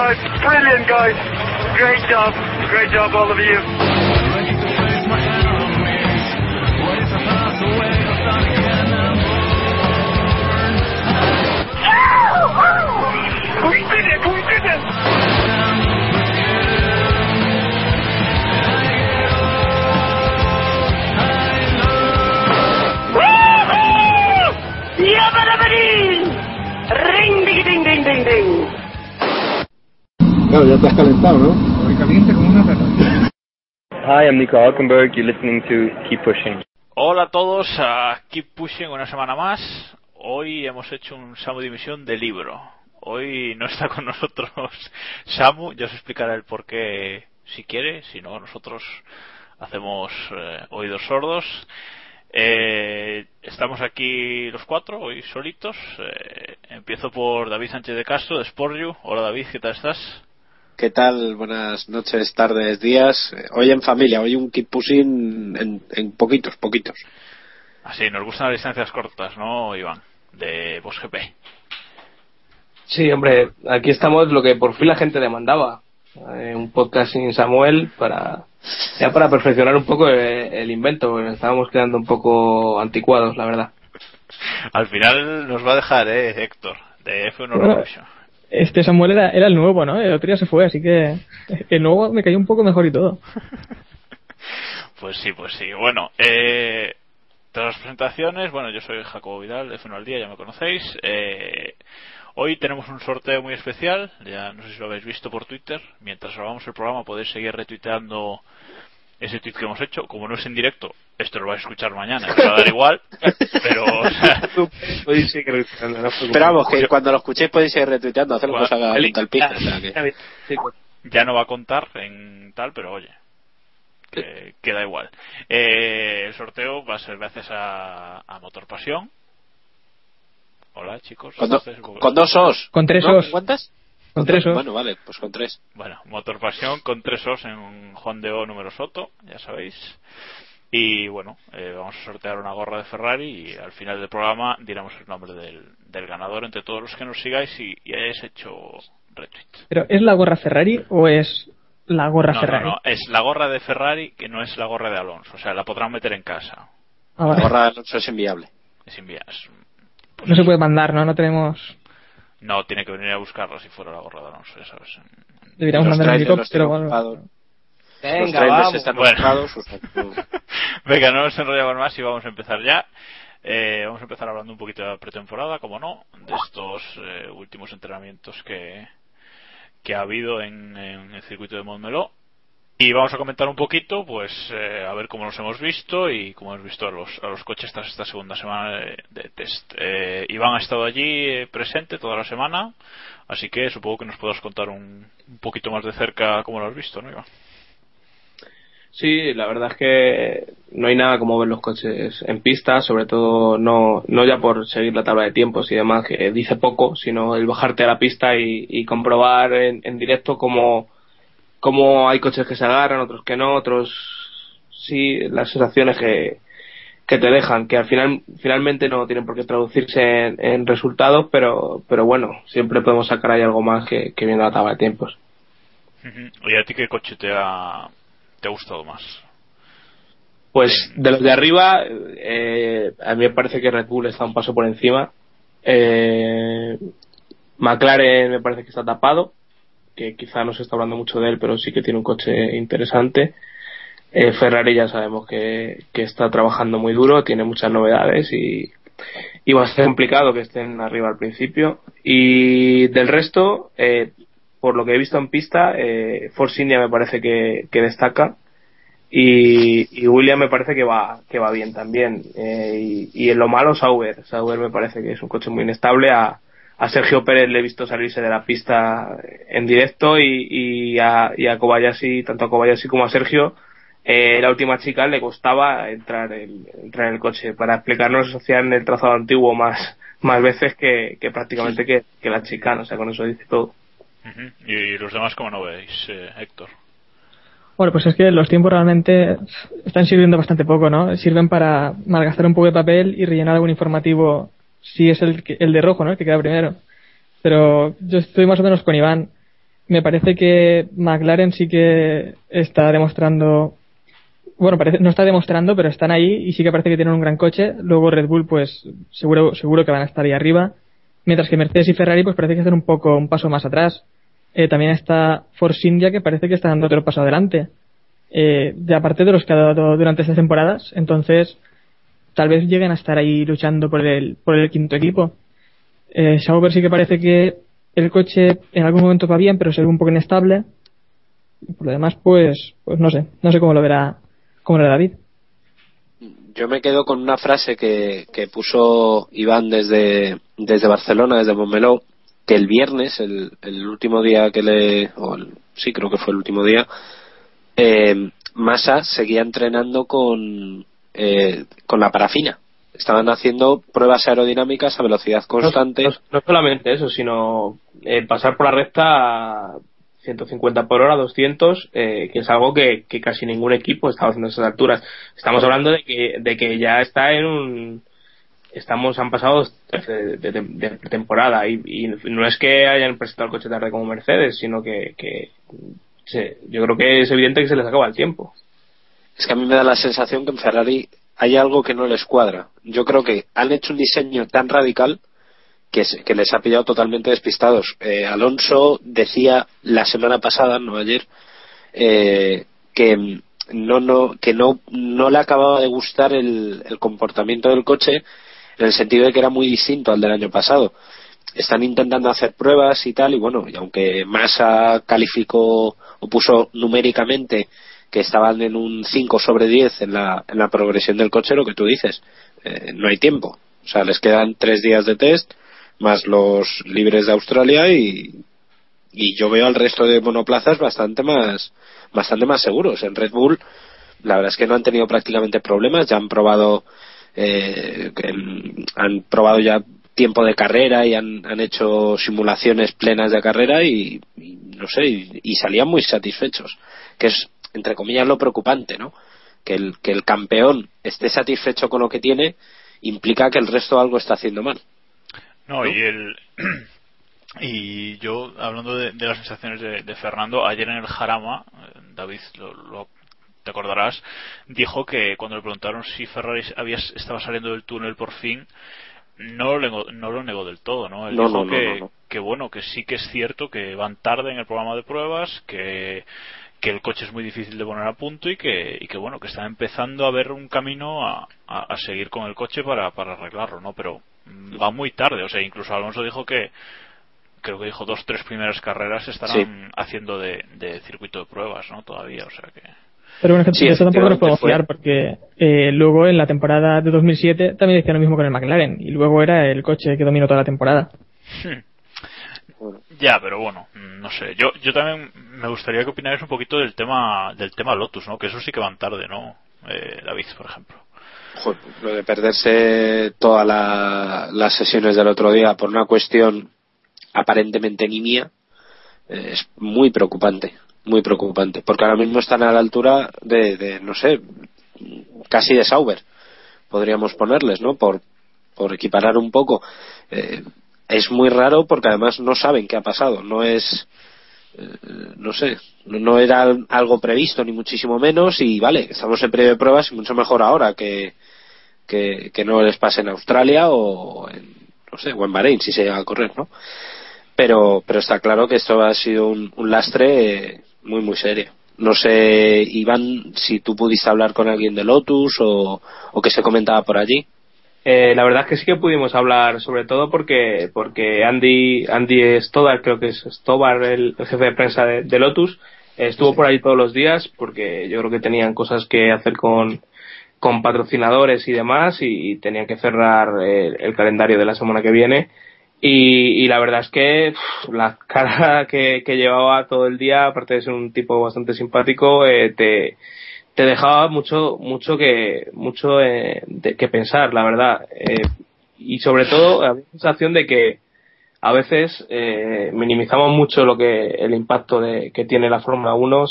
Brilliant, guys. Great job. Great job, all of you. We did it! Claro, ya te has calentado, ¿no? Muy caliente como una perra. Hi, I'm Nico Hulkenberg. You're listening to Keep Pushing. Hola a todos, a Keep Pushing una semana más. Hoy hemos hecho un Samu Dimisión de libro. Hoy no está con nosotros Samu, ya os explicaré el por qué si quiere, si no, nosotros hacemos eh, oídos sordos. Eh, estamos aquí los cuatro, hoy solitos. Eh, empiezo por David Sánchez de Castro, de Sportju. Hola David, ¿qué tal estás? ¿Qué tal? Buenas noches, tardes, días. Eh, Hoy en familia, hoy un keep pushing en, en poquitos, poquitos. Así, nos gustan las distancias cortas, ¿no, Iván? De GP. Sí, hombre, aquí estamos lo que por fin la gente demandaba. Eh, un podcast sin Samuel para ya para perfeccionar un poco el, el invento. porque Estábamos quedando un poco anticuados, la verdad. Al final nos va a dejar, ¿eh, Héctor? De F1 Bueno, Revolution. Este Samuel era, el nuevo, ¿no? El otro día se fue, así que el nuevo me cayó un poco mejor y todo. Pues sí, pues sí. Bueno, eh, tras las presentaciones, bueno, yo soy Jacobo Vidal, de F1 al Día, ya me conocéis. Eh, hoy tenemos un sorteo muy especial, ya no sé si lo habéis visto por Twitter. Mientras grabamos el programa podéis seguir retuiteando ese tweet que hemos hecho. Como no es en directo, esto lo vais a escuchar mañana, os va a dar igual. Pero, o sea, Podéis seguir revisando, no os preocupéis. Esperamos que cuando lo escuchéis podéis ir retuiteando, hacer Bueno, cosa haga pico. o sea que- ya no va a contar en tal, pero oye, que queda igual. Eh, el sorteo va a ser gracias a, a Motor Pasión. Hola chicos. Con, do- con dos os. Con tres ¿No? os. ¿Cuántas? Con tres os. Bueno, vale, pues con tres. Bueno, Motor Pasión con tres os en un Juan de O número Soto, ya sabéis. Y bueno, eh, vamos a sortear una gorra de Ferrari y al final del programa diremos el nombre del, del ganador entre todos los que nos sigáis y, y hayáis hecho retweet. Pero ¿es la gorra Ferrari o es la gorra No, Ferrari? no, es la gorra de Ferrari que no es la gorra de Alonso. O sea, la podrán meter en casa. Ah, La gorra de Alonso es inviable. Es pues No se puede mandar, ¿no? No tenemos... No, tiene que venir a buscarla si fuera la gorra de Alonso, ya sabes. Deberíamos Los mandar helicóptero. o Venga, vamos. están Bueno. Venga, no nos enrollamos más y vamos a empezar ya. Eh, vamos a empezar hablando un poquito de la pretemporada, como no, de estos eh, últimos entrenamientos que, que ha habido en, en el circuito de Montmeló. Y vamos a comentar un poquito, pues, eh, a ver cómo nos hemos visto y cómo hemos visto a los, a los coches tras esta segunda semana de, test. Eh, Iván ha estado allí eh, presente toda la semana, así que supongo que nos puedas contar un, un poquito más de cerca cómo lo has visto, ¿no, Iván? Sí, la verdad es que no hay nada como ver los coches en pista, sobre todo no, no ya por seguir la tabla de tiempos y demás, que dice poco, sino el bajarte a la pista y, y comprobar en, en directo cómo, cómo hay coches que se agarran, otros que no, otros sí, las sensaciones que, que te dejan, que al final finalmente no tienen por qué traducirse en, en resultados, pero, pero bueno, siempre podemos sacar ahí algo más que, que viendo la tabla de tiempos. Ujú. ¿Y a ti qué coche te ha, te ha gustado más? Pues de los de arriba, eh, a mí me parece que Red Bull está un paso por encima. Eh, McLaren me parece que está tapado, que quizá no se está hablando mucho de él, pero sí que tiene un coche interesante. Eh, Ferrari ya sabemos que, que está trabajando muy duro, tiene muchas novedades y, y va a ser complicado que estén arriba al principio. Y del resto, eh, por lo que he visto en pista, eh, Force India me parece que, que destaca y, y William me parece que va que va bien también eh, y, en lo malo Sauber Sauber me parece que es un coche muy inestable a, a Sergio Pérez le he visto salirse de la pista en directo y, y, a, y a Kobayashi tanto a Kobayashi como a Sergio eh, la última chica le costaba entrar en, entrar en el coche para explicarnos hacían el trazado antiguo más más veces que, que prácticamente que, que la chica o sea con eso dice todo. ¿Y los demás cómo no veis, eh, Héctor? Bueno, pues es que los tiempos realmente están sirviendo bastante poco, ¿no? Sirven para malgastar un poco de papel y rellenar algún informativo si es el, el de rojo, ¿no? El que queda primero. Pero yo estoy más o menos con Iván. Me parece que McLaren sí que está demostrando, bueno, parece, no está demostrando, pero están ahí y sí que parece que tienen un gran coche. Luego Red Bull, pues seguro, seguro que van a estar ahí arriba. Mientras que Mercedes y Ferrari, pues parece que están un poco, un paso más atrás. Eh, también está Force India que parece que está dando otro paso adelante. Eh, de aparte de los que ha dado durante estas temporadas, entonces tal vez lleguen a estar ahí luchando por el, por el quinto equipo. Eh, Sauber sí que parece que el coche en algún momento va bien, pero se un poco inestable. Por lo demás, pues, pues no sé, no sé cómo lo verá, cómo lo verá David. Yo me quedo con una frase que, que puso Iván desde, desde Barcelona, desde Montmeló, que el viernes, el, el último día que le. O el- sí, creo que fue el último día. Eh, Massa seguía entrenando con, eh, con la parafina. Estaban haciendo pruebas aerodinámicas a velocidad constante. No, no solamente eso, sino eh, pasar por la recta a 150 por hora, 200, eh, que es algo que, que casi ningún equipo está haciendo a esas alturas. Estamos hablando de que, de que ya está en un. Estamos, han pasado de, de- de- de temporada y, y no es que hayan presentado el coche tarde como Mercedes, sino que, que se- yo creo que es evidente que se les acaba el tiempo. Es que a mí me da la sensación que en Ferrari hay algo que no les cuadra. Yo creo que han hecho un diseño tan radical que, les ha pillado totalmente despistados. Eh, Alonso decía la semana pasada, no ayer, eh, que no, no, que no, no le acababa de gustar el, el comportamiento del coche en el sentido de que era muy distinto al del año pasado. Están intentando hacer pruebas y tal, y bueno, y aunque Massa calificó o puso numéricamente que estaban en un 5 sobre 10 en la, en la progresión del coche, lo que tú dices, eh, no hay tiempo. O sea, les quedan tres días de test, más los libres de Australia y, y yo veo al resto de monoplazas bastante más, bastante más seguros. En Red Bull, la verdad es que no han tenido prácticamente problemas, ya han probado, eh, han probado ya tiempo de carrera y han, han hecho simulaciones plenas de carrera y, no sé, y salían muy satisfechos. Que es, entre comillas, lo preocupante, ¿no? Que el, que el campeón esté satisfecho con lo que tiene implica que el resto algo está haciendo mal. No, y el. Y yo, hablando de, de las sensaciones de, de Fernando, ayer en el Jarama, eh, David, lo, lo- te acordarás, dijo que cuando le preguntaron si Ferrari había, estaba saliendo del túnel por fin, no lo negó, no lo negó del todo, ¿no? Él No, dijo no, que, que bueno, que sí que es cierto que van tarde en el programa de pruebas, que, que el coche es muy difícil de poner a punto y que, y que bueno, que están empezando a ver un camino a, a- a seguir con el coche para, para arreglarlo, ¿no? Pero mm, va muy tarde, o sea, incluso Alonso dijo que, creo que dijo dos, tres primeras carreras estarán haciendo de, de circuito de pruebas, ¿no? Todavía, o sea que. Pero bueno, Sí, eso tampoco nos podemos efectivamente fiar porque eh, luego en la temporada de 2007 también decía lo mismo con el McLaren y luego era el coche que dominó toda la temporada. Ya, pero bueno, no sé. Yo, yo también me gustaría que opinarais un poquito del tema, del tema Lotus, ¿no? Que eso sí que van tarde, ¿no? Eh, David, por ejemplo. Joder, lo de perderse todas la- las sesiones del otro día por una cuestión aparentemente nimia eh, es muy preocupante, muy preocupante, porque ahora mismo están a la altura de, de, no sé, casi de Sauber, podríamos ponerles, ¿no? Por, por equiparar un poco. Eh, es muy raro porque además no saben qué ha pasado, no es, eh, no sé, no, era al- algo previsto ni muchísimo menos y vale, estamos en periodo de pruebas y mucho mejor ahora que, que, no les pase en Australia o en, no sé, o en Bahrein si se llega a correr, ¿no? Pero, pero está claro que esto ha sido un, lastre muy, muy serio. No sé, Iván, si tú pudiste hablar con alguien de Lotus o, o qué se comentaba por allí. Eh, la verdad es que sí que pudimos hablar, sobre todo porque porque Andy Andy Stoddard, creo que es Stobar, el, el jefe de prensa de, de Lotus, eh, estuvo por ahí todos los días porque yo creo que tenían cosas que hacer con, con patrocinadores y demás y, tenían que cerrar el calendario de la semana que viene. Y, y la verdad es que pff, la cara que, que llevaba todo el día, aparte de ser un tipo bastante simpático, eh, te, te dejaba mucho mucho que mucho eh, de, que pensar la verdad. Eh, y sobre todo la sensación de que a veces eh, minimizamos mucho lo que el impacto de, que tiene la Fórmula 1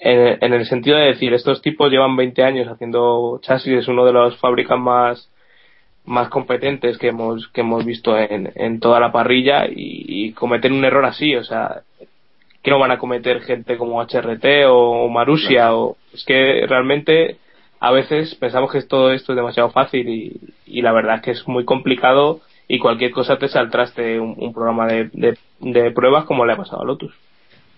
en, en el sentido de decir estos tipos llevan 20 años haciendo chasis es uno de los fábricas más más competentes que hemos que hemos visto en, en toda la parrilla y, y cometer un error así o sea que no van a cometer gente como HRT o Marusia o es que realmente a veces pensamos que todo esto es demasiado fácil y, y la verdad es que es muy complicado y cualquier cosa te saltraste un, un programa de, de, de, pruebas como le ha pasado a Lotus.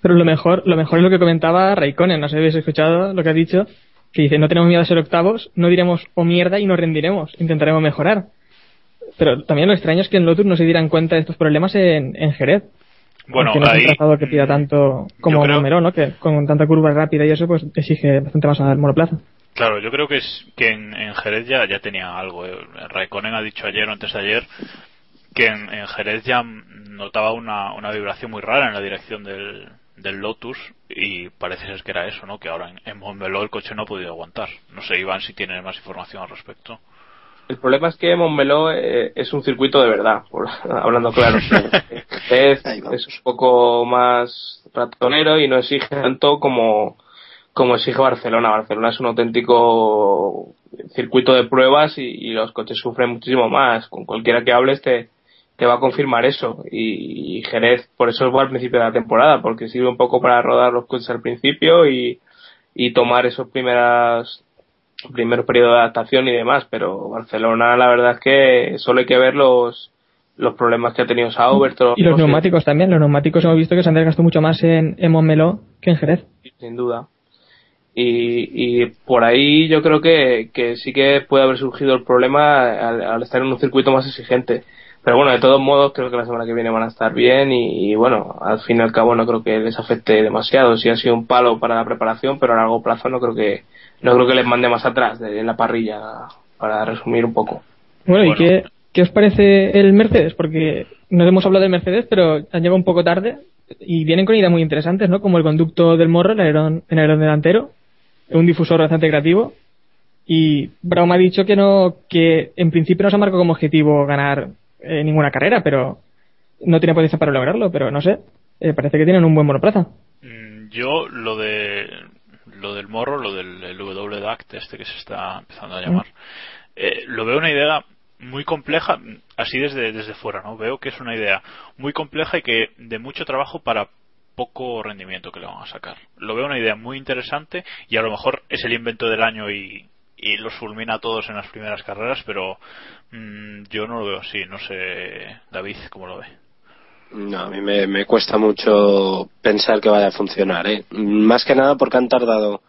Pero lo mejor, lo mejor es lo que comentaba Raikkonen, no sé si habéis escuchado lo que ha dicho, que dice no tenemos miedo a ser octavos, no diremos o mierda y nos rendiremos, intentaremos mejorar. Pero también lo extraño es que en Lotus no se dieran cuenta de estos problemas en, en Jerez. Bueno, no ahí, es un trazado que pida tanto como creo... Romero, ¿no? Que con tanta curva rápida y eso, pues exige bastante más al monoplaza. Claro, yo creo que es que en, en Jerez ya, ya tenía algo. Eh. Raikkonen ha dicho ayer o antes de ayer que en, en Jerez ya notaba una, una, vibración muy rara en la dirección del, del, Lotus y parece ser que era eso, ¿no? Que ahora en, en Montmeló el coche no ha podido aguantar. No sé, Iván, si tiene más información al respecto. El problema es que Montmeló eh, es un circuito de verdad, por, hablando claro. es, es un poco más ratonero y no exige tanto como, como exige Barcelona. Barcelona es un auténtico circuito de pruebas y, y, los coches sufren muchísimo más. Con cualquiera que hables te, te va a confirmar eso. Y, y Jerez, por eso es al principio de la temporada, porque sirve un poco para rodar los coches al principio y, y tomar esos primeras primer periodo de adaptación y demás, pero Barcelona la verdad es que solo hay que ver los los problemas que ha tenido Sauber. Y los neumáticos también, los neumáticos hemos visto que se han desgastado mucho más en, en Montmeló que en Jerez. Sin duda. Y, y por ahí yo creo que, que sí que puede haber surgido el problema al, al, estar en un circuito más exigente. Pero bueno, de todos modos creo que la semana que viene van a estar bien y, y bueno, al fin y al cabo no creo que les afecte demasiado. Sí ha sido un palo para la preparación, pero a largo plazo no creo que no creo que les mande más atrás de, en la parrilla, para resumir un poco. Bueno, ¿y qué, qué os parece el Mercedes? Porque no hemos hablado del Mercedes, pero han llegado un poco tarde y vienen con ideas muy interesantes, ¿no? Como el conducto del morro, el alerón, el alerón delantero, un difusor bastante creativo. Y Brown ha dicho que no, que en principio no se ha marcado como objetivo ganar eh, ninguna carrera, pero no tiene potencia para lograrlo, pero no sé, eh, parece que tienen un buen monoplaza. Yo lo de lo del morro, lo del el WDACT este que se está empezando a llamar, eh, lo veo una idea muy compleja, así desde, desde fuera, ¿no? Veo que es una idea muy compleja y que de mucho trabajo para poco rendimiento que le van a sacar. Lo veo una idea muy interesante y a lo mejor es el invento del año y, y los fulmina a todos en las primeras carreras, pero mmm, yo no lo veo así. No sé, David, ¿cómo lo ve? No, a mí me, cuesta mucho pensar que vaya a funcionar. ¿eh? Más que nada porque han tardado.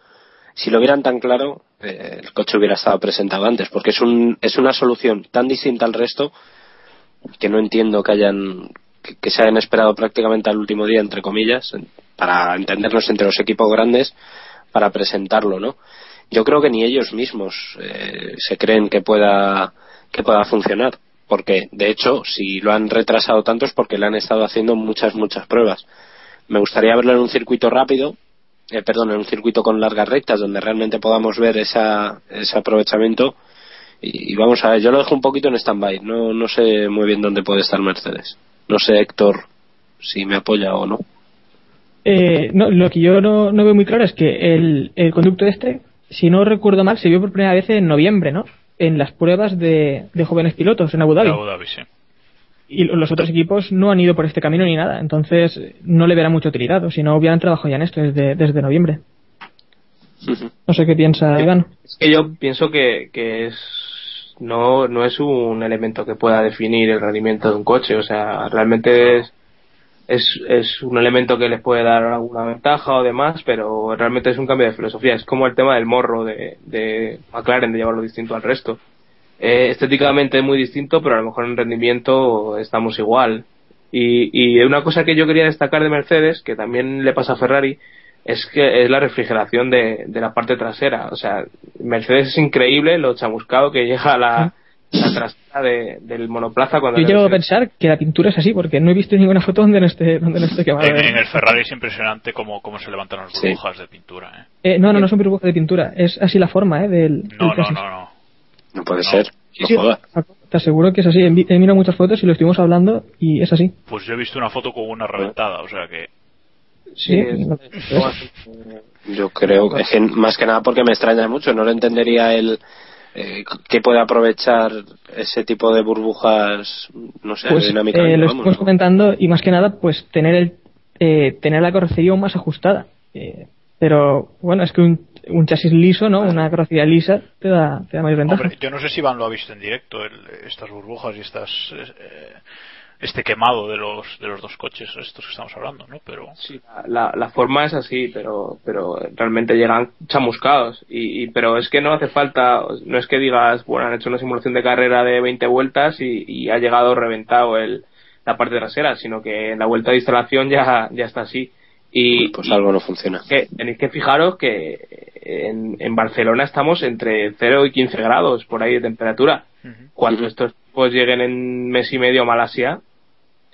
Si lo vieran tan claro, eh, el coche hubiera estado presentado antes, porque es, un, es una solución tan distinta al resto que no entiendo que hayan que, que se hayan esperado prácticamente al último día, entre comillas, para entendernos entre los equipos grandes, para presentarlo, ¿no? Yo creo que ni ellos mismos eh, se creen que pueda que pueda funcionar porque de hecho si lo han retrasado tanto es porque le han estado haciendo muchas muchas pruebas. Me gustaría verlo en un circuito rápido eh, perdón en un circuito con largas rectas donde realmente podamos ver esa, ese aprovechamiento. Y, vamos a ver yo lo dejo un poquito en stand-by. No, no sé muy bien dónde puede estar Mercedes. No sé Héctor si me apoya o no. Eh, lo que yo no, no veo muy claro es que el, el conducto este, si no recuerdo mal, se vio por primera vez en noviembre, ¿no? En las pruebas de, de jóvenes pilotos en Abu Dhabi. Abu Dhabi, sí. Y los otros equipos no han ido por este camino ni nada. Entonces no le verá mucha utilidad. O si no, hubieran trabajado ya en esto desde, desde noviembre. No sé qué piensa Iván. Es que yo pienso que, que es no, no es un elemento que pueda definir el rendimiento de un coche. O sea, realmente es, es, es un elemento que les puede dar alguna ventaja o demás, pero realmente es un cambio de filosofía. Es como el tema del morro de, de McLaren, de llevarlo distinto al resto. Eh, estéticamente es muy distinto, pero a lo mejor en rendimiento estamos igual. Y, y una cosa que yo quería destacar de Mercedes, que también le pasa a Ferrari, es que es la refrigeración de, de la parte trasera. O sea, Mercedes es increíble lo chamuscado que llega a la, la trasera de- del monoplaza cuando Yo llego a pensar que la pintura es así, porque no he visto ninguna foto donde no esté, donde no esté quemada. En, en el Ferrari es impresionante cómo, cómo se levantan las burbujas de pintura. ¿eh? Eh, no, no, no son burbujas de pintura. Es así la forma, ¿eh? Del, del No, no, no, no. no puede ser no Sí, jodas Te aseguro que es así. He mirado muchas fotos y lo estuvimos hablando y es así. Pues yo he visto una foto con una reventada, o sea que. Sí, es- no- Yo creo que más que nada porque me extraña mucho, no lo entendería el eh, que puede aprovechar ese tipo de burbujas, no sé, pues dinámicamente. eh, lo vamos, estuvimos comentando y más que nada, pues tener el eh, tener la carrocería aún más ajustada. Eh, pero bueno, es que un, un chasis liso, ¿no? Una carrocería lisa te da, te da mayor ventaja. Hombre, yo no sé si Iván lo ha visto en directo, el- estas burbujas y estas. Este quemado de los, de los dos coches, estos que estamos hablando, ¿no? Pero. Sí, la, la forma es así, pero, pero realmente llegan chamuscados. Y, y- pero es que no hace falta, no es que digas, bueno, han hecho una simulación de carrera de 20 vueltas y, y ha llegado reventado el, la parte trasera, sino que en la vuelta de instalación ya, ya está así. Y, pues algo no funciona. que tenéis que fijaros que en, en Barcelona estamos entre 0 y 15 grados por ahí de temperatura. Cuando estos pues lleguen en mes y medio a Malasia,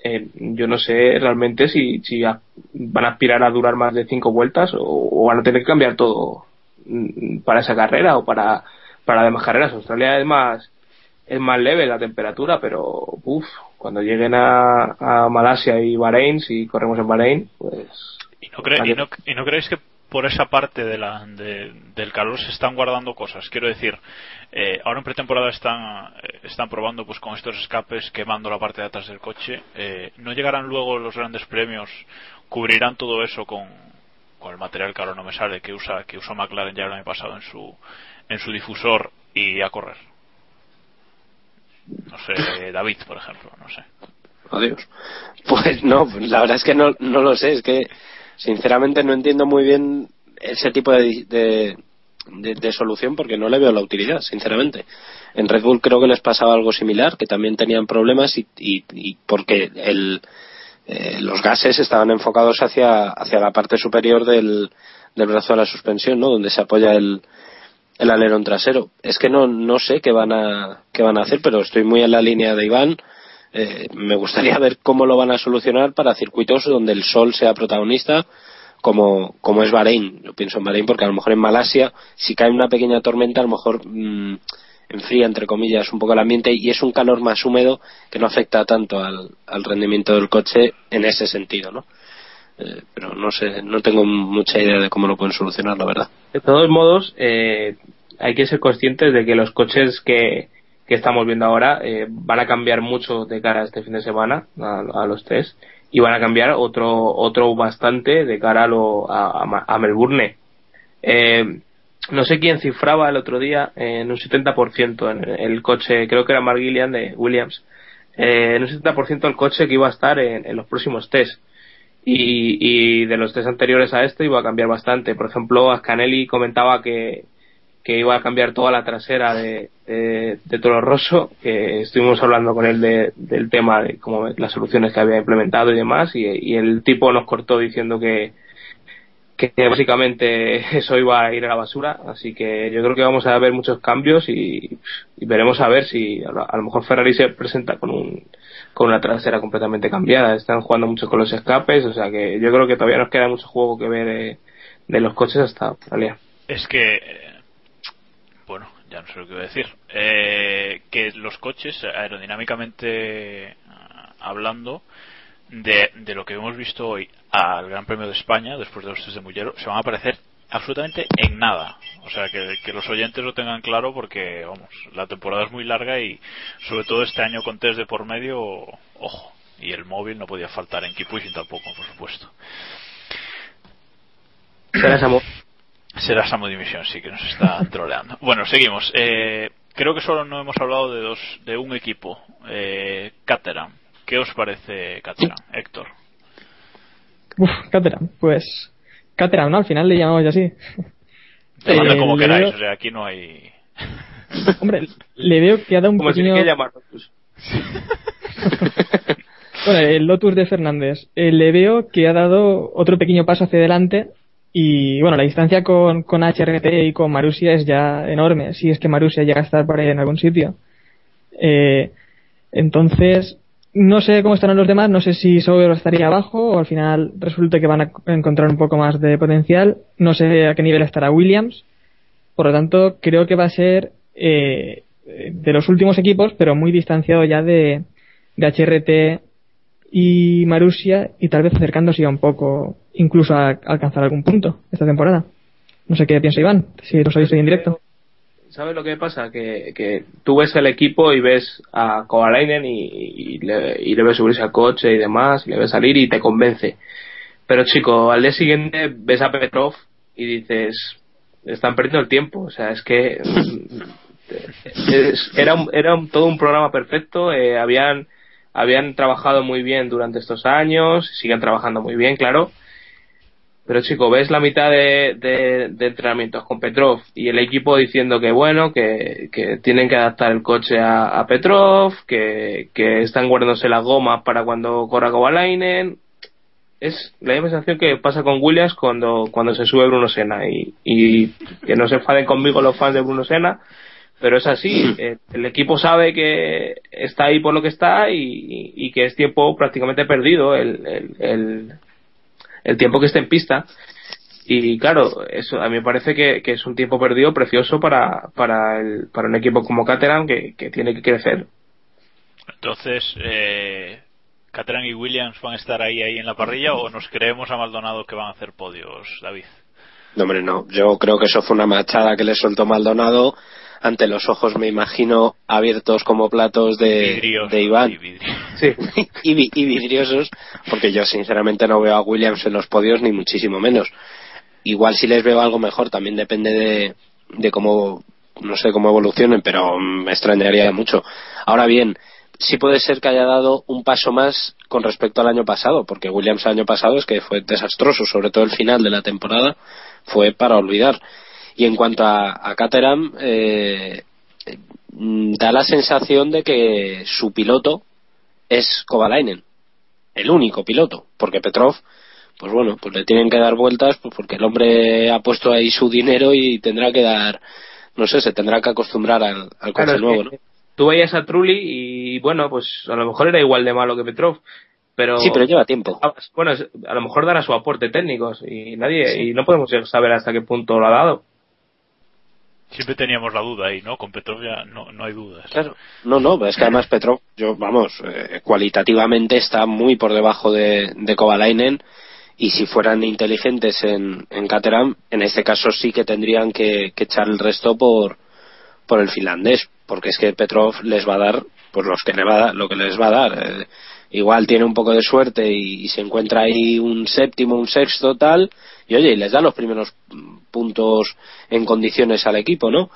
eh, yo no sé realmente si, si a- van a aspirar a durar más de cinco vueltas o, o van a tener que cambiar todo mm, para esa carrera o para, para demás carreras. Australia es más es más leve la temperatura, pero uff, cuando lleguen a, a Malasia y Bahrein, si corremos en Bahrein, pues ¿Y no, cre- y no, y no creéis que por esa parte de la, de- del calor se están guardando cosas? Quiero decir, eh, ahora en pretemporada están, eh, están probando pues con estos escapes quemando la parte de atrás del coche. Eh, ¿No llegarán luego los grandes premios? ¿Cubrirán todo eso con, con el material que ahora no me sale que usa que usó McLaren ya el año pasado en su en su difusor y a correr? No sé, David, por ejemplo, no sé. Adiós. Pues no, pues la verdad es que no, no lo sé, es que sinceramente no entiendo muy bien ese tipo de, de, de- solución porque no le veo la utilidad, sinceramente. En Red Bull creo que les pasaba algo similar, que también tenían problemas y, y, y porque el, eh, los gases estaban enfocados hacia, hacia la parte superior del, del brazo de la suspensión, ¿no? Donde se apoya el, el alerón trasero. Es que no, no sé qué van a, qué van a hacer, pero estoy muy en la línea de Iván. Eh, me gustaría ver cómo lo van a solucionar para circuitos donde el sol sea protagonista, como, como es Bahrein. Yo pienso en Bahrein porque a lo mejor en Malasia, si cae una pequeña tormenta, a lo mejor mm, enfría, entre comillas, un poco el ambiente y es un calor más húmedo que no afecta tanto al, al rendimiento del coche en ese sentido, ¿no? Eh, pero no sé, no tengo mucha idea de cómo lo pueden solucionar, la verdad. De todos modos, eh, hay que ser conscientes de que los coches que, que estamos viendo ahora eh, van a cambiar mucho de cara a este fin de semana, a, los test, y van a cambiar otro otro bastante de cara a, lo, a, Melbourne. Eh, no sé quién cifraba el otro día en un 70% en el coche, creo que era Mark Gillian de Williams, eh, en un 70% el coche que iba a estar en, en los próximos test. Y, y de los test anteriores a este iba a cambiar bastante. Por ejemplo, Ascanelli comentaba que, que iba a cambiar toda la trasera de, Toro Rosso, que estuvimos hablando con él de- del tema de cómo las soluciones que había implementado y demás, y, el tipo nos cortó diciendo que, que básicamente eso iba a ir a la basura, así que yo creo que vamos a ver muchos cambios y, veremos a ver si a lo, mejor Ferrari se presenta con un con una trasera completamente cambiada, están jugando mucho con los escapes, o sea que yo creo que todavía nos queda mucho juego que ver eh, de los coches hasta Australia. Es que, ya no sé lo que voy a decir, eh, que los coches aerodinámicamente ah, hablando, de, de lo que hemos visto hoy al Gran Premio de España, después de los test de Mullero, se van a parecer absolutamente en nada. O sea, que, los oyentes lo tengan claro porque, vamos, la temporada es muy larga y sobre todo este año con test de por medio, ojo. Y el móvil no podía faltar en Keep Pushing tampoco, por supuesto. Será Samu. Dimisión, sí, que nos está troleando. Bueno, seguimos. Eh, creo que solo no hemos hablado de dos, de un equipo, eh, Caterham. ¿Qué os parece Caterham, Héctor? Uf, Caterham, pues Caterham, ¿no? Al final le llamamos ya así. Llamadlo eh, como queráis, veo... o sea, aquí no hay... Hombre, le veo que ha dado un como pequeño... Si que llamarlo, pues. bueno, el Lotus de Fernández. Eh, le veo que ha dado otro pequeño paso hacia adelante y bueno, la distancia con, con HRT y con Marusia es ya enorme, si es que Marusia llega a estar por ahí en algún sitio. Eh, entonces, no sé cómo estarán los demás, no sé si Sauber estaría abajo o al final resulta que van a encontrar un poco más de potencial. No sé a qué nivel estará Williams. Por lo tanto, creo que va a ser eh, de los últimos equipos, pero muy distanciado ya de, de HRT y Marusia y tal vez acercándose ya un poco incluso a, alcanzar algún punto esta temporada. No sé qué piensa Iván, si lo sabéis hoy en directo. ¿Sabes lo que pasa? Que, que tú ves el equipo y ves a Kovalainen y, le, y le ves subirse al coche y demás, y le ves salir y te convence. Pero chico, al día siguiente ves a Petrov y dices, están perdiendo el tiempo. O sea, es que es, era, era todo un programa perfecto. Eh, habían, habían trabajado muy bien durante estos años, siguen trabajando muy bien, claro pero chico, ves la mitad de, de, de, entrenamientos con Petrov y el equipo diciendo que bueno, que, que tienen que adaptar el coche a, a Petrov, que, que, están guardándose las gomas para cuando corra Kovalainen. Es la misma sensación que pasa con Williams cuando, cuando se sube Bruno Senna y, y que no se enfaden conmigo los fans de Bruno Senna, pero es así. El, el equipo sabe que está ahí por lo que está y, y que es tiempo prácticamente perdido el, el, el el tiempo que esté en pista. Y claro, eso a mí me parece que, que es un tiempo perdido precioso para, para, el, para un equipo como Caterham que, que tiene que crecer. Entonces, eh, ¿Caterham y Williams van a estar ahí, ahí en la parrilla o nos creemos a Maldonado que van a hacer podios, David? No, hombre, no. Yo creo que eso fue una machada que le soltó Maldonado ante los ojos, me imagino, abiertos como platos de, vidriosos, de Iván. Y, vidri sí. y, y, vidriosos, porque yo sinceramente no veo a Williams en los podios, ni muchísimo menos. Igual si les veo algo mejor, también depende de, de cómo, no sé cómo evolucionen, pero me extrañaría mucho. Ahora bien, sí puede ser que haya dado un paso más con respecto al año pasado, porque Williams el año pasado es que fue desastroso, sobre todo el final de la temporada fue para olvidar. Y en cuanto a, a Caterham, eh, da la sensación de que su piloto es Kovalainen, el único piloto, porque Petrov, pues bueno, pues le tienen que dar vueltas, pues porque el hombre ha puesto ahí su dinero y tendrá que dar, no sé, se tendrá que acostumbrar al, al coche claro, nuevo, ¿no? Tú veías a Trulli y bueno, pues a lo mejor era igual de malo que Petrov, pero sí, pero lleva tiempo. Bueno, a lo mejor dará su aporte técnicos y nadie sí. y no podemos saber hasta qué punto lo ha dado. Siempre teníamos la duda ahí, ¿no? Con Petrov ya no, no hay dudas. Claro. No, no, es que además Petrov, yo, vamos, eh, cualitativamente está muy por debajo de, de Kovalainen y si fueran inteligentes en, en Caterham, en este caso sí que tendrían que, que, echar el resto por, por el finlandés, porque es que Petrov les va a dar pues los que le va a lo que les va a dar. Eh, igual tiene un poco de suerte y, se encuentra ahí un séptimo, un sexto tal, y oye, y les da los primeros puntos en condiciones al equipo, ¿no?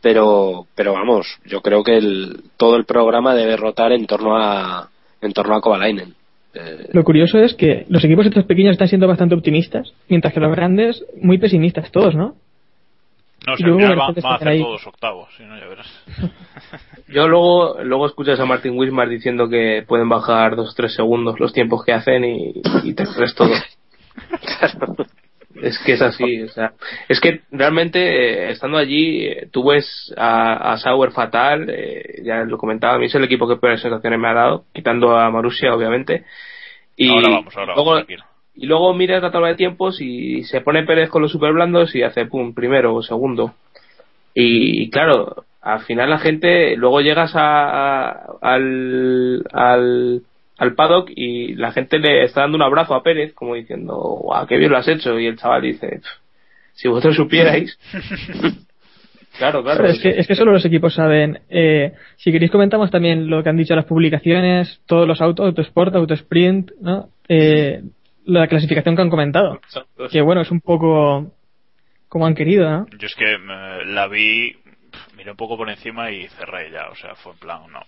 Pero, pero vamos, yo creo que el, todo el programa debe rotar en torno a, en torno a Kovalainen. Eh... Lo curioso es que los equipos estos pequeños están siendo bastante optimistas, mientras que los grandes muy pesimistas todos, ¿no? No, si al final van, van a hacer ahí. todos octavos, si no, ya verás. Yo luego, luego escuchas a Martin Wismar diciendo que pueden bajar dos o tres segundos los tiempos que hacen y, y te crees todo. Es que es así, o sea, es que realmente eh, estando allí eh, tú ves a, a Sauer fatal, eh, ya lo comentaba, a mí es el equipo que peores sensaciones me ha dado, quitando a Marusia obviamente. Y ahora vamos, ahora luego, vamos, tranquilo. Y luego miras la tabla de tiempos y se pone Pérez con los super blandos y hace pum, primero o segundo. Y, claro, al final la gente, luego llegas a, a- al, al, al paddock y la gente le está dando un abrazo a Pérez como diciendo, guau, qué bien lo has hecho. Y el chaval dice, "Pf, si vosotros supierais. claro, claro. Pero es que, es que solo los equipos saben. Eh, si queréis comentamos también lo que han dicho las publicaciones, todos los autos, Autosport, Autosprint, ¿no? Eh, la clasificación que han comentado. Que bueno, es un poco como han querido, ¿no? Yo es que eh, la vi, miré un poco por encima y cerré ya, o sea, fue en plan, no.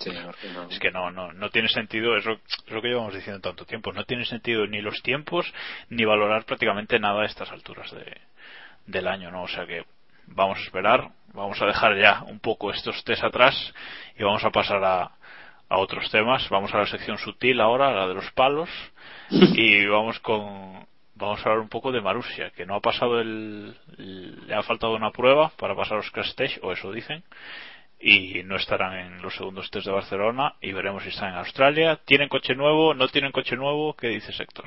Es que no, no, no tiene sentido, es lo, es lo que llevamos diciendo tanto tiempo, no tiene sentido ni los tiempos ni valorar prácticamente nada a estas alturas de, del año, ¿no? O sea que vamos a esperar, vamos a dejar ya un poco estos test atrás y vamos a pasar a, a otros temas. Vamos a la sección sutil ahora, la de los palos, y vamos con vamos a hablar un poco de Marusia, que no ha pasado el, el- le ha faltado una prueba para pasar los crash test, o eso dicen, y no estarán en los segundos test de Barcelona y veremos si están en Australia. ¿Tienen coche nuevo? ¿No tienen coche nuevo? ¿Qué dice Sector?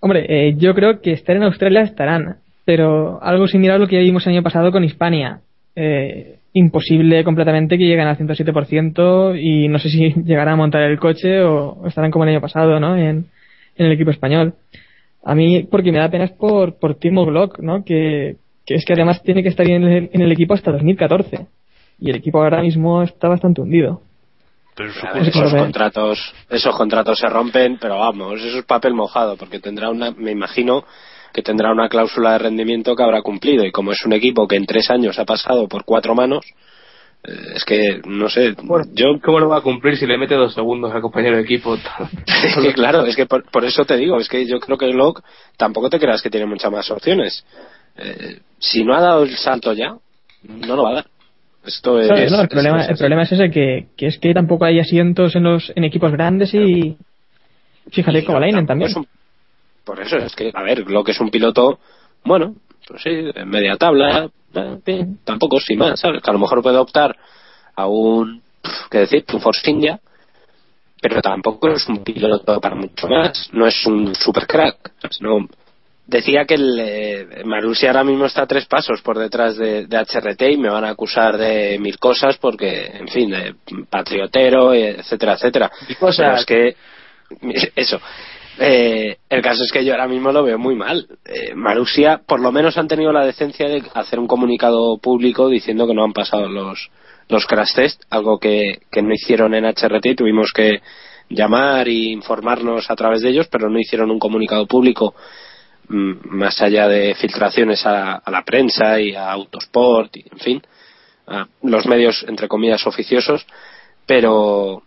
Hombre, eh, yo creo que estar en Australia estarán, pero algo similar a lo que ya vimos el año pasado con Hispania. Eh, imposible completamente que lleguen al 107% y no sé si llegarán a montar el coche o estarán como el año pasado, ¿no? En, en el equipo español. A mí, porque me da pena es por, por Timo Glock, ¿no? Que, que es que además tiene que estar en el, en el equipo hasta 2014. Y el equipo ahora mismo está bastante hundido. Pero su A ver, esos contratos, esos contratos se rompen, pero vamos, eso es papel mojado, porque tendrá una, me imagino que tendrá una cláusula de rendimiento que habrá cumplido, y como es un equipo que en tres años ha pasado por cuatro manos, eh, es que, no sé, yo ¿Cómo lo va a cumplir si le mete dos segundos al compañero de equipo? Es que claro, es que por, por eso te digo, es que yo creo que Locke tampoco te creas que tiene muchas más opciones. Eh, si no ha dado el salto ya, no lo va a dar. Esto es, ¿Sabes, no? el, es- problema, es el problema es ese, que, que es que tampoco hay asientos en los en equipos grandes y... Fíjate, Y Kovalainen también. es un- por eso es que, a ver, Locke es un piloto, bueno, pues sí, en media tabla, eh, bien, tampoco sin más, ¿sabes? Que a lo mejor puede optar a un, qué decir, un Force India, pero tampoco es un piloto para mucho más, no es un super crack. No. Decía que el eh, Marussia ahora mismo está a tres pasos por detrás de, de HRT y me van a acusar de mil cosas porque, en fin, de patriotero, etcétera, etcétera. Mil cosas. Pero es que, eso. Eh, el caso es que yo ahora mismo lo veo muy mal. Eh, Marussia, por lo menos han tenido la decencia de hacer un comunicado público diciendo que no han pasado los, los crash test, algo que, que no hicieron en HRT tuvimos que llamar e informarnos a través de ellos, pero no hicieron un comunicado público mm, más allá de filtraciones a, a la prensa y a Autosport y en fin a los medios entre comillas oficiosos pero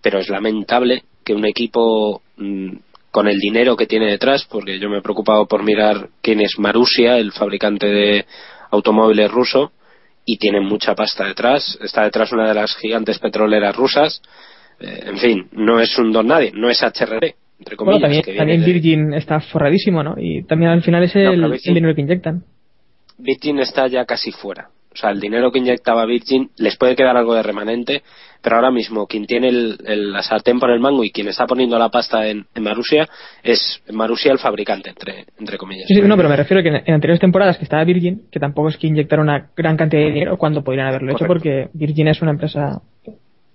pero es lamentable que un equipo mm, con el dinero que tiene detrás porque yo me he preocupado por mirar quién es Marussia el fabricante de automóviles ruso y tiene mucha pasta detrás está detrás una de las gigantes petroleras rusas Eh, en fin no es un don nadie no es HRT entre Bueno, comillas también, que viene también de- Virgin está forradísimo, ¿no? Y también al final es el, dinero que inyectan. Virgin está ya casi fuera. O sea, el dinero que inyectaba Virgin les puede quedar algo de remanente, pero ahora mismo quien tiene el, el- la sartén por el mango y quien está poniendo la pasta en, en Marussia es Marussia el fabricante, entre, entre comillas. Sí, sí, no, pero me refiero que en, en anteriores temporadas que estaba Virgin, que tampoco es que inyectaron una gran cantidad de dinero cuando podrían haberlo hecho, porque Virgin es una empresa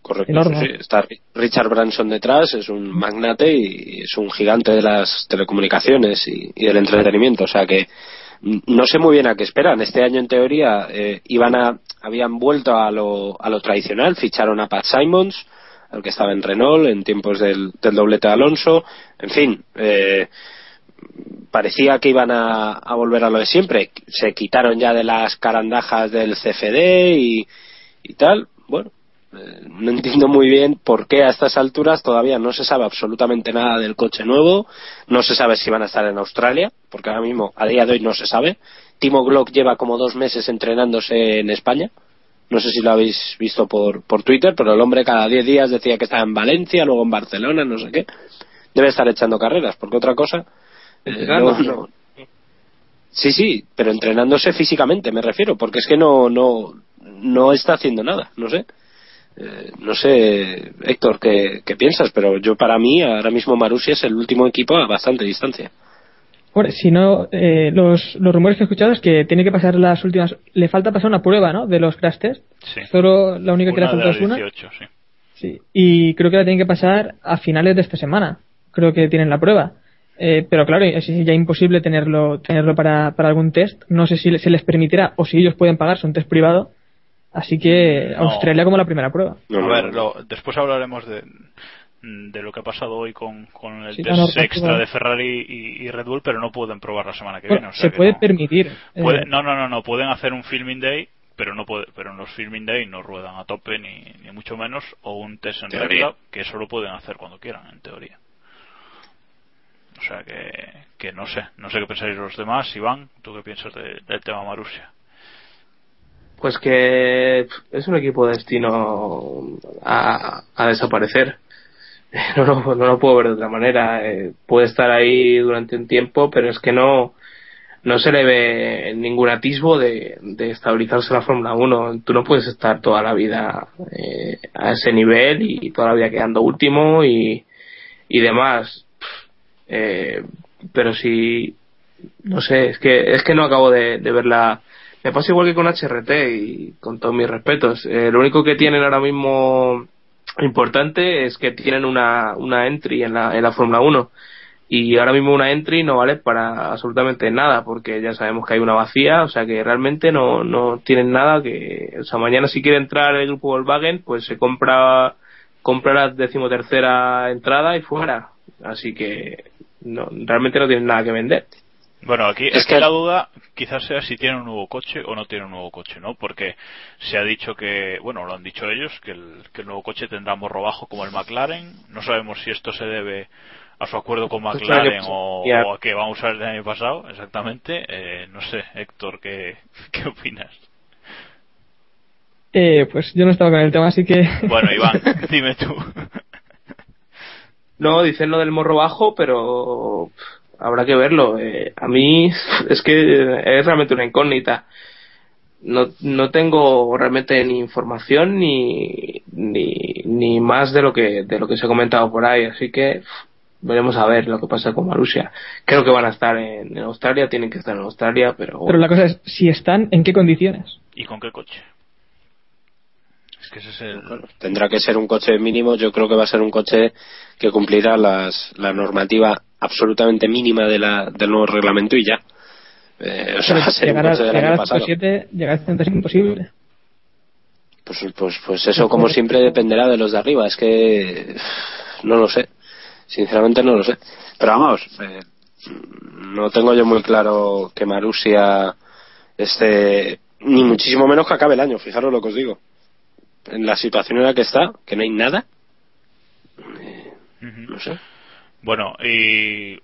Correcto, enorme. sí. Está Richard Branson detrás, es un magnate y es un gigante de las telecomunicaciones y, y del entretenimiento. O sea que no sé muy bien a qué esperan. Este año, en teoría, eh, iban a, habían vuelto a lo, a lo tradicional, ficharon a Pat Simons, al que estaba en Renault en tiempos del, del doblete de Alonso. En fin, eh, parecía que iban a, a volver a lo de siempre. Se quitaron ya de las carandajas del CFD y, y tal. Bueno, no entiendo muy bien por qué a estas alturas todavía no se sabe absolutamente nada del coche nuevo, no se sabe si van a estar en Australia, porque ahora mismo, a día de hoy, no se sabe. Timo Glock lleva como dos meses entrenándose en España. No sé si lo habéis visto por, por Twitter, pero el hombre cada 10 días decía que estaba en Valencia, luego en Barcelona, no sé qué. Debe estar echando carreras, porque otra cosa. eh, no. Sí, sí, pero entrenándose físicamente, me refiero, porque es que no, no, no está haciendo nada, no sé. Eh, no sé, Héctor, ¿qué, ¿qué, piensas? Pero yo, para mí, ahora mismo Marusia es el último equipo a bastante distancia. Bueno, si no, eh, los, los rumores que he escuchado es que tiene que pasar las últimas. Le falta pasar una prueba, ¿no? De los crash test. Sí. Solo la única que le falta es una. 18, sí. Sí. Y creo que la tienen que pasar a finales de esta semana. Creo que tienen la prueba. Eh, pero claro, es ya imposible tenerlo, tenerlo para, para algún test. No sé si se les permitirá o si ellos pueden pagarse un test privado. Así que No. Australia como la primera prueba. a ver, lo- después hablaremos de, de lo que ha pasado hoy con, con el Sí, test no, no, extra no. de Ferrari y, y Red Bull, pero no pueden probar la semana que viene. o sea se que puede no. permitir. eh, no, no, no, no, pueden hacer un filming day, pero no puede, pero en los filming day no ruedan a tope ni, ni mucho menos, o un test en recta, que eso lo pueden hacer cuando quieran, en teoría. O sea que, que no sé, no sé qué pensáis los demás. Iván, ¿tú qué piensas de- del tema Marusia? Pues que es un equipo destino a, a desaparecer. No lo, no lo puedo ver de otra manera. Eh, puede estar ahí durante un tiempo, pero es que no, no se le ve ningún atisbo de, de estabilizarse la Fórmula 1. Tú no puedes estar toda la vida eh, a ese nivel y toda la vida quedando último y, y demás. Eh, pero si, no sé, es que, es que no acabo de, de verla. Me pasa igual que con HRT y con todos mis respetos. Eh, lo único que tienen ahora mismo importante es que tienen una, una entry en la, en la Fórmula 1 y ahora mismo una entry no vale para absolutamente nada porque ya sabemos que hay una vacía, o sea que realmente no, no tienen nada que, o sea, mañana si quiere entrar el grupo Volkswagen pues se compra, compra la decimotercera entrada y fuera, así que no, realmente no tienen nada que vender. Bueno, aquí, Es aquí que- la duda quizás sea si tiene un nuevo coche o no tiene un nuevo coche, ¿no? Porque se ha dicho que, bueno, lo han dicho ellos, que el, que el nuevo coche tendrá morro bajo como el McLaren. No sabemos si esto se debe a su acuerdo con Pues McLaren o, o a que va a usar el año pasado, exactamente. Eh, no sé, Héctor, ¿qué, qué opinas? eh, pues yo no estaba con el tema, así que. Bueno, Iván, dime tú. No, dicen lo del morro bajo, pero habrá que verlo. Eh, a mí es que es realmente una incógnita. No, no tengo realmente ni información ni, ni, ni más de lo que de lo que se ha comentado por ahí, así que veremos a ver lo que pasa con Marusia. Creo que van a estar en, en Australia, tienen que estar en Australia, pero, Pero la cosa es, si están, ¿en qué condiciones? ¿Y con qué coche? Es que ese es el... Tendrá que ser un coche mínimo. Yo creo que va a ser un coche que cumplirá las, la normativa absolutamente mínima de la, del nuevo reglamento y ya. Eh, o sea, va a llegar a- llegar año al pasado. 107, llegar al 100 es imposible. Pues, pues, pues eso, como siempre, dependerá de los de arriba. Es que no lo sé. Sinceramente no lo sé. Pero vamos, eh, no tengo yo muy claro que Marusia esté, ni muchísimo menos que acabe el año. Fijaros lo que os digo. En la situación en la que está, que no hay nada, Ujú. no sé. Bueno, y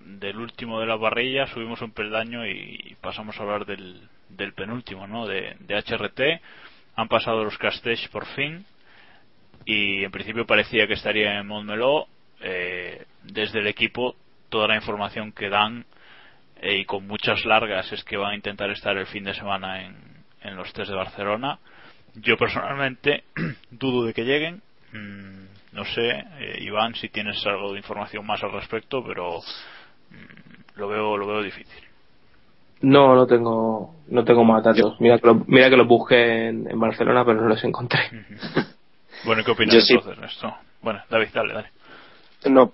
del último de la parrilla subimos un peldaño y pasamos a hablar del, del penúltimo, ¿no? De, HRT. Han pasado los Castech por fin y en principio parecía que estaría en Montmeló. Eh, desde el equipo, toda la información que dan eh, y con muchas largas es que van a intentar estar el fin de semana en, en los test de Barcelona. Yo personalmente dudo de que lleguen. Mm, no sé, eh, Iván, si tienes algo de información más al respecto, pero mm, lo veo lo veo difícil. No, no tengo, no tengo más datos. Mira que lo, mira que los busqué en, en Barcelona, pero no los encontré. Bueno, ¿qué opinas sí. entonces esto? Bueno, David, dale, dale. No,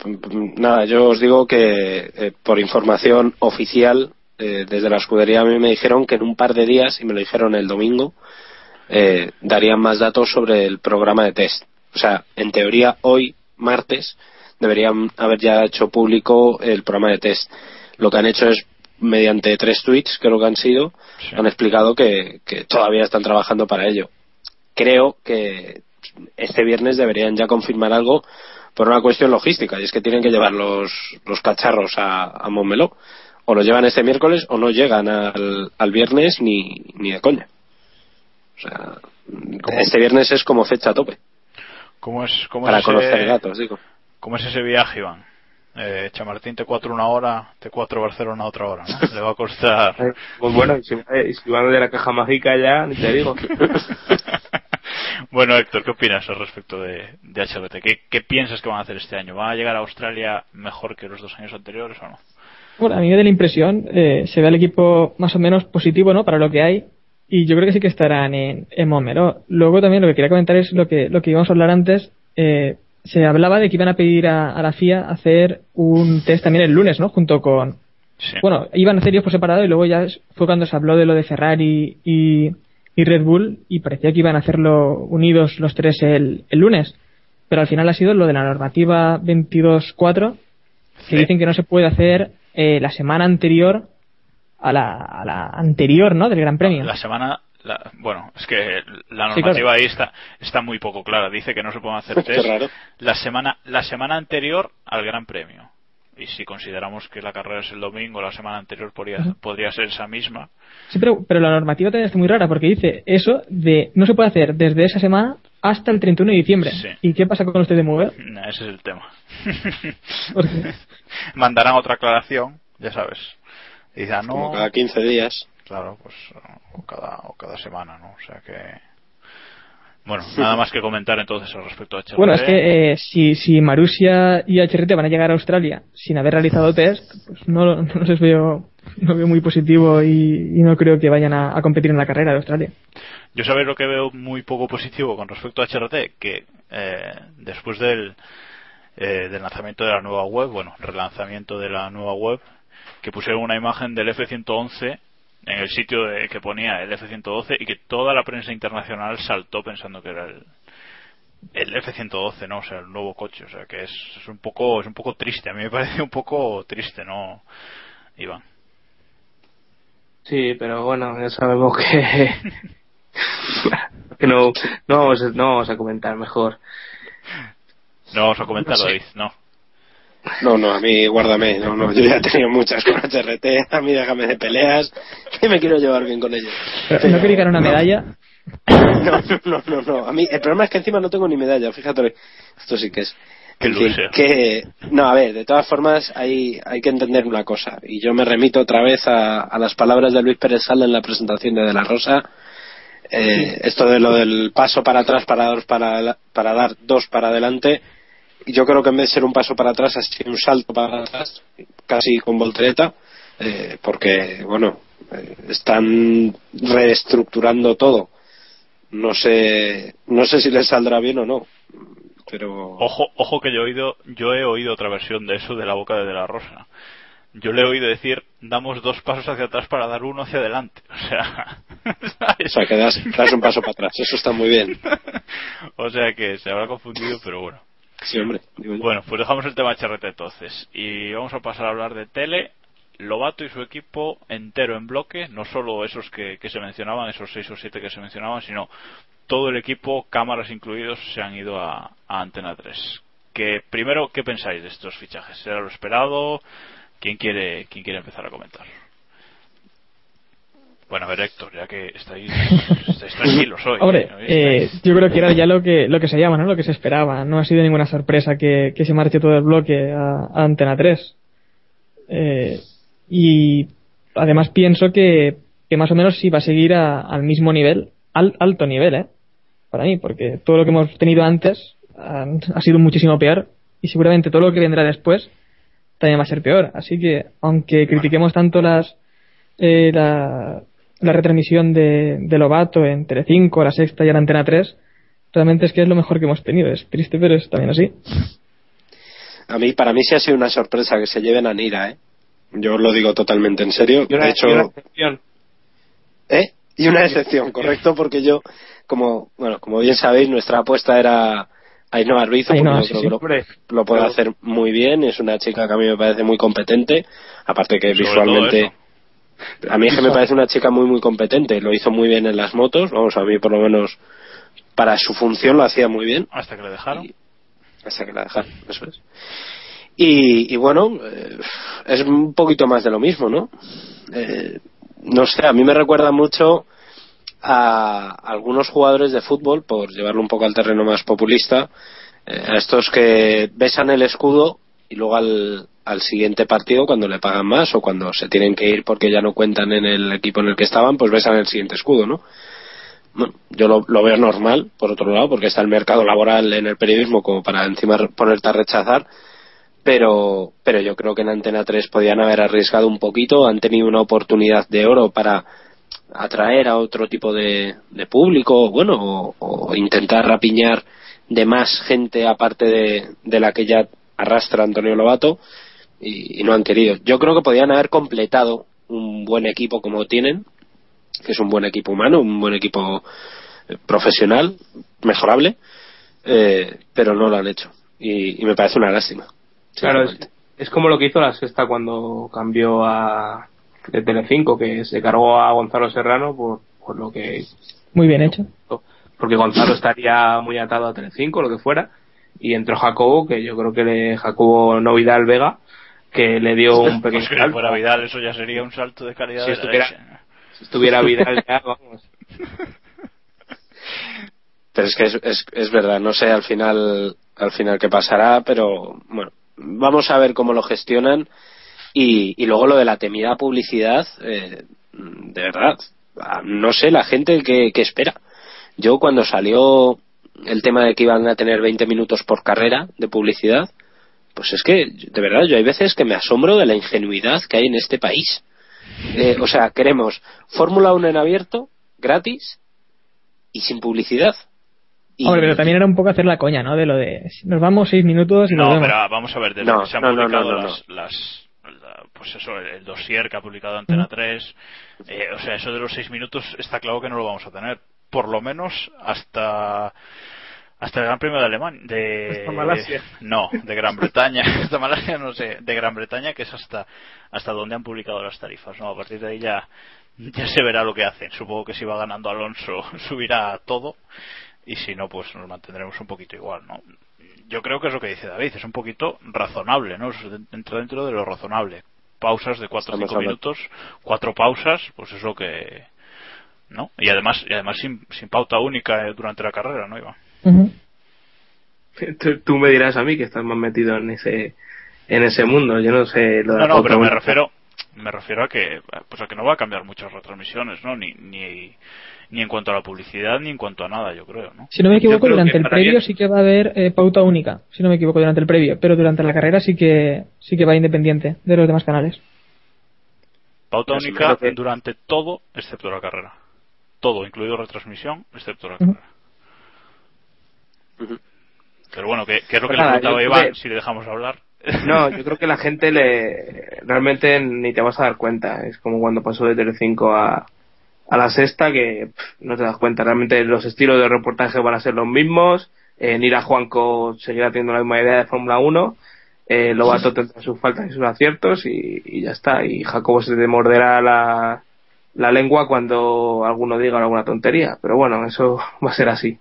nada, yo os digo que eh, por información oficial, eh, desde la escudería a mí me dijeron que en un par de días, y me lo dijeron el domingo, eh, darían más datos sobre el programa de test. O sea, en teoría hoy, martes, deberían haber ya hecho público el programa de test. Lo que han hecho es, mediante tres tweets, creo que han sido, Sí. han explicado que, que todavía están trabajando para ello. Creo que este viernes deberían ya confirmar algo por una cuestión logística, y es que tienen que llevar los, los cacharros a, a Montmeló. O lo llevan este miércoles o no llegan al, al viernes ni, ni de coña. O sea, este viernes es como fecha a tope, ¿Cómo es, cómo para es conocer ese, datos, digo. ¿Cómo es ese viaje, Iván? Eh, Chamartín T4 una hora, T4 Barcelona otra hora, ¿no? Le va a costar. Eh, Pues bueno, y si, eh, si van de la caja mágica ya, ni te digo. bueno, Héctor, ¿qué opinas al respecto de, de HRT? ¿Qué, ¿Qué piensas que van a hacer este año? ¿Van a llegar a Australia mejor que los dos años anteriores o no? Bueno, a mí me da la impresión, eh, se ve al equipo más o menos positivo, ¿no? Para lo que hay. Y yo creo que sí que estarán en, en Momero. Luego también lo que quería comentar es lo que, lo que íbamos a hablar antes. Eh, se hablaba de que iban a pedir a, a la FIA hacer un test también el lunes, ¿no? Junto con. Sí. Bueno, iban a hacer ellos por separado y luego ya fue cuando se habló de lo de Ferrari y, y Red Bull y parecía que iban a hacerlo unidos los tres el, el lunes. Pero al final ha sido lo de la normativa 22.4 que Sí. dicen que no se puede hacer eh, la semana anterior a la, a la anterior, ¿no? Del Gran Premio. La semana. la- bueno, es que la Sí, normativa ahí está, está muy poco clara. Dice que no se pueden hacer test raro. la semana, la semana anterior al Gran Premio. Y si consideramos que la carrera es el domingo, la semana anterior podría, podría ser esa misma. Sí, pero, pero la normativa también está muy rara porque dice eso de no se puede hacer desde esa semana hasta el 31 de diciembre. Sí. ¿Y qué pasa con usted de mover? Ese es el tema. Mandarán otra aclaración, ya sabes. Y dirán, no, Como cada 15 días. claro, pues o cada, o cada semana, ¿no? O sea que. Bueno, nada más que comentar entonces al respecto a HRT. Bueno, es que eh, si, si Marusia y HRT van a llegar a Australia sin haber realizado test, pues no, no les veo, no veo muy positivo y, y no creo que vayan a, a competir en la carrera de Australia. Yo sabéis lo que veo muy poco positivo con respecto a HRT, que eh, después del, eh, del lanzamiento de la nueva web, bueno, relanzamiento de la nueva web, que pusieron una imagen del F-111 en el sitio de- que ponía el F-112 y que toda la prensa internacional saltó pensando que era el, el F-112, ¿no? O sea, el nuevo coche, o sea, que es, es un poco es un poco triste, a mí me parece un poco triste, ¿no? Iván. Sí, pero bueno, ya sabemos que. que no, no, vamos, a- no vamos a comentar mejor. No vamos a comentar, No sé. David, no. No, no, a mí guárdame. No, no, yo ya he tenido muchas con HRT. A mí déjame de peleas. Que me quiero llevar bien con ellos. Pero, ¿No quería ganar una medalla? No, no, no, no. A mí, el problema es que encima no tengo ni medalla. Fíjate, esto sí que es. Loser. que, no, a ver, de todas formas hay, hay que entender una cosa. Y yo me remito otra vez a, a las palabras de Luis Pérez Sala en la presentación de De La Rosa. Eh, esto de lo del paso para atrás para, dar- para, para dar dos para adelante. Yo creo que en vez de ser un paso para atrás, ha sido un salto para atrás, casi con voltereta, eh, porque, bueno, eh, están reestructurando todo. No sé, no sé si les saldrá bien o no, pero Ojo, ojo que yo he oído, yo he oído otra versión de eso de la boca de De la Rosa. Yo le he oído decir, damos dos pasos hacia atrás para dar uno hacia adelante. O sea, o sea, que das, das un paso para atrás. Eso está muy bien. o sea que se habrá confundido, pero bueno. Sí, digo. Bueno, pues dejamos el tema HRT entonces. Y vamos a pasar a hablar de tele. Lobato y su equipo entero en bloque, no solo esos que, se mencionaban, esos seis o siete que se mencionaban, sino todo el equipo, cámaras incluidos, se han ido a, a Antena 3. Que, primero, ¿qué pensáis de estos fichajes? ¿Era lo esperado? ¿Quién quiere, quién quiere empezar a comentar? Bueno, a ver, Héctor, ya que estáis, estáis tranquilos hoy. Hombre, ¿no? eh, yo creo que era ya lo que, lo que se llama, ¿no? Lo que se esperaba. No ha sido ninguna sorpresa que, que se marche todo el bloque a, a Antena 3. Eh, y además pienso que, que más o menos sí va a seguir a- al mismo nivel, al alto nivel, ¿eh? Para mí, porque todo lo que hemos tenido antes ha, ha sido muchísimo peor y seguramente todo lo que vendrá después también va a ser peor. Así que, aunque critiquemos tanto las eh, la, la retransmisión de, de Lobato en Telecinco, la Sexta y en Antena 3, realmente es que es lo mejor que hemos tenido. Es triste, pero es también así. A mí, para mí sí ha sido una sorpresa que se lleven a Nira, ¿eh? Yo lo digo totalmente en serio. Y una, de hecho, y una excepción. ¿eh? Y una excepción, correcto, porque yo, como, bueno, como bien sabéis, nuestra apuesta era Ainhoa Arbizo, Ainhoa, porque sí, yo sí. lo, lo puede Claro. hacer muy bien, es una chica que a mí me parece muy competente, aparte que Sobre todo visualmente... A mí es que me parece una chica muy, muy competente. Lo hizo muy bien en las motos. Vamos, a mí por lo menos para su función lo hacía muy bien. Hasta que le dejaron. Y- hasta que la dejaron, eso es. Y, y bueno, eh, es un poquito más de lo mismo, ¿no? Eh, no sé, a mí me recuerda mucho a algunos jugadores de fútbol, por llevarlo un poco al terreno más populista, eh, a estos que besan el escudo y luego al, al siguiente partido cuando le pagan más o cuando se tienen que ir porque ya no cuentan en el equipo en el que estaban, pues besan el siguiente escudo, ¿no? Bueno, yo lo, lo veo normal, por otro lado, porque está el mercado laboral en el periodismo como para encima ponerte a rechazar, pero, pero yo creo que en Antena 3 podían haber arriesgado un poquito, han tenido una oportunidad de oro para atraer a otro tipo de, público, bueno, o, o intentar rapiñar de más gente aparte de, de la que ya arrastra Antonio Lobato y, y no han querido. Yo creo que podían haber completado un buen equipo como tienen, que es un buen equipo humano, un buen equipo eh, profesional, mejorable, eh, pero no lo han hecho. Y, y me parece una lástima. Claro, es, como lo que hizo la sexta cuando cambió a de Telecinco, que se cargó a Gonzalo Serrano por, por lo que Muy bien hecho. porque Gonzalo estaría muy atado a Telecinco, lo que fuera, y entró Jacobo, que yo creo que le Jacobo no Vidal Vega, que le dio un pequeño Pues si fuera Vidal, eso ya sería un salto de calidad Si de estuviera- leche. Si estuviera Vidal ya, vamos. Pero es que es, es, es verdad, no sé al final, al final qué pasará, pero bueno, vamos a ver cómo lo gestionan y, y luego lo de la temida publicidad, eh, de verdad, ah, no sé la gente que, que espera. Yo cuando salió el tema de que iban a tener 20 minutos por carrera de publicidad, pues es que, de verdad, yo hay veces que me asombro de la ingenuidad que hay en este país. Eh, o sea, queremos Fórmula 1 en abierto, gratis y sin publicidad. Y- Hombre, pero también era un poco hacer la coña, ¿no? De lo de nos vamos seis minutos y nos No, vemos. pero vamos a ver, desde No, que se han no, publicado no, no, las, las- la- pues eso, el, el dossier que ha publicado Antena 3, eh, o sea, eso de los seis minutos está claro que no lo vamos a tener, por lo menos hasta hasta el Gran Premio de Alemania, de Hasta Malasia. no, de Gran Bretaña, hasta Malasia no sé, de Gran Bretaña que es hasta hasta donde han publicado las tarifas, no, a partir de ahí ya ya se verá lo que hacen. Supongo que si va ganando Alonso subirá todo y si no pues nos mantendremos un poquito igual, ¿no? Yo creo que es lo que dice David, es un poquito razonable, ¿no? Es- Entra dentro de lo razonable. Pausas de 4 o Estamos 5 hablando. minutos, cuatro pausas, pues es lo que ¿no? Y además y además sin, sin pauta única eh, durante la carrera, ¿no, Iván? Ujú. Tú, tú me dirás a mí que estás más metido en ese en ese mundo. Yo no sé lo de No, no, pero me refiero me refiero a que pues a que no va a cambiar muchas retransmisiones, ¿no? Ni ni ni en cuanto a la publicidad ni en cuanto a nada, yo creo, ¿no? Si no me equivoco, durante el previo bien- sí que va a haber eh, pauta única. Si no me equivoco, durante el previo. Pero durante la carrera sí que sí que va independiente de los demás canales. Pauta única que- durante todo excepto la carrera. Todo, incluido retransmisión, excepto la carrera. Pero bueno, ¿qué, qué es lo que Pues le nada, preguntaba yo Iván? que- Si le dejamos hablar. No, yo creo que la gente le realmente ni te vas a dar cuenta. Es como cuando pasó de Telecinco a, a la sexta que pff, no te das cuenta. Realmente los estilos de reportaje van a ser los mismos. Eh, Nira Juanco seguirá teniendo la misma idea de Fórmula 1. Eh, Lobato tendrá sus faltas y sus aciertos y, y ya está. Y Jacobo se te morderá la, la lengua cuando alguno diga alguna tontería. Pero bueno, eso va a ser así.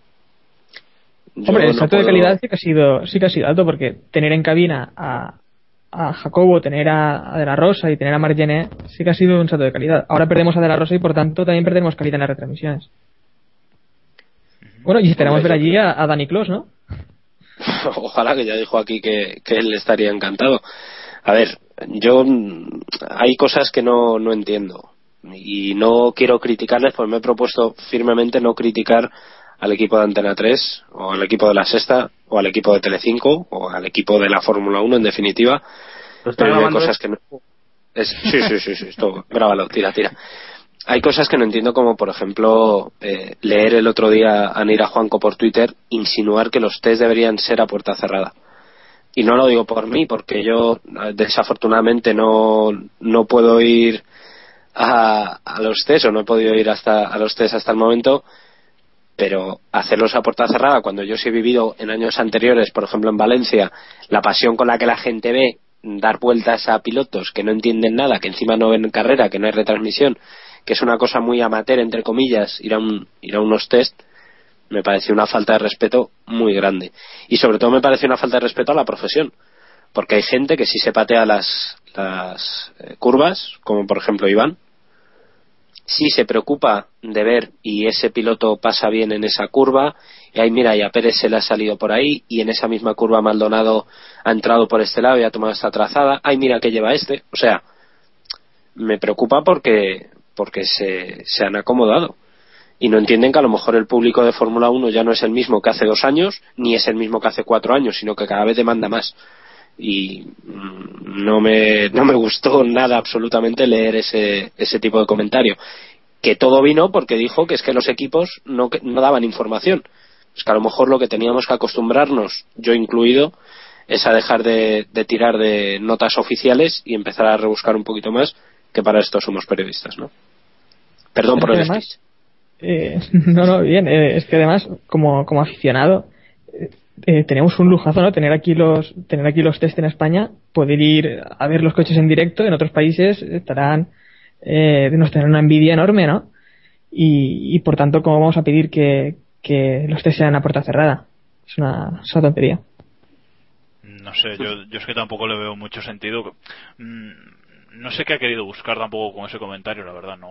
Hombre, el no salto de calidad sí que ha sido sí que ha sido alto porque tener en cabina a, a Jacobo, tener a, a De La Rosa y tener a Margené sí que ha sido un salto de calidad. Ahora perdemos a De La Rosa y por tanto también perdemos calidad en las retransmisiones. Bueno, y esperamos Hombre, ver allí a, a Dani Clos, ¿no? Ojalá que ya dijo aquí que, que él estaría encantado. A ver, yo mm, hay cosas que no, no entiendo y no quiero criticarles, pues me he propuesto firmemente no criticar al equipo de Antena 3 o al equipo de la Sexta o al equipo de Telecinco o al equipo de la Fórmula 1 en definitiva. ¿Lo está Pero hay cosas que no... es- sí, sí, sí, sí, esto, grábalo, tira, tira. Hay cosas que no entiendo, como por ejemplo eh, leer el otro día a Nira Juanco por Twitter insinuar que los test deberían ser a puerta cerrada. Y no lo digo por mí, porque yo eh, desafortunadamente no, no puedo ir a, a los test o no he podido ir hasta a los test hasta el momento, pero hacerlos a puerta cerrada cuando yo sí he vivido en años anteriores, por ejemplo en Valencia, la pasión con la que la gente ve dar vueltas a pilotos que no entienden nada, que encima no ven carrera, que no hay retransmisión, que es una cosa muy amateur entre comillas, ir a un, ir a unos test, me pareció una falta de respeto muy grande. Y sobre todo me pareció una falta de respeto a la profesión. Porque hay gente que sí se patea las, las eh, curvas, como por ejemplo Iván, sí se preocupa de ver y ese piloto pasa bien en esa curva y ahí mira, y a Pérez se le ha salido por ahí, y en esa misma curva Maldonado ha entrado por este lado y ha tomado esta trazada, ay mira que lleva este, o sea, me preocupa porque, porque se, se han acomodado. Y no entienden que a lo mejor el público de Fórmula 1 ya no es el mismo que hace dos años, ni es el mismo que hace cuatro años, sino que cada vez demanda más. Y mm, no me, no me gustó nada absolutamente leer ese, ese tipo de comentario. Que todo vino porque dijo que es que los equipos no, no daban información. Es que a lo mejor lo que teníamos que acostumbrarnos, yo incluido, es a dejar de, de tirar de notas oficiales y empezar a rebuscar un poquito más, que para esto somos periodistas, ¿no? Perdón por el Además, eh, no, no, bien. eh, es que además, como, como aficionado, eh, eh, tenemos un lujazo, ¿no? Tener aquí los, tener aquí los test en España, poder ir a ver los coches en directo. En otros países estarán, eh, nos tendrán una envidia enorme, ¿no? Y, y por tanto, ¿cómo vamos a pedir que, que los test sean a puerta cerrada? Es una, tontería. No sé, yo, yo es que tampoco le veo mucho sentido. Mm, No sé qué ha querido buscar tampoco con ese comentario, la verdad, no.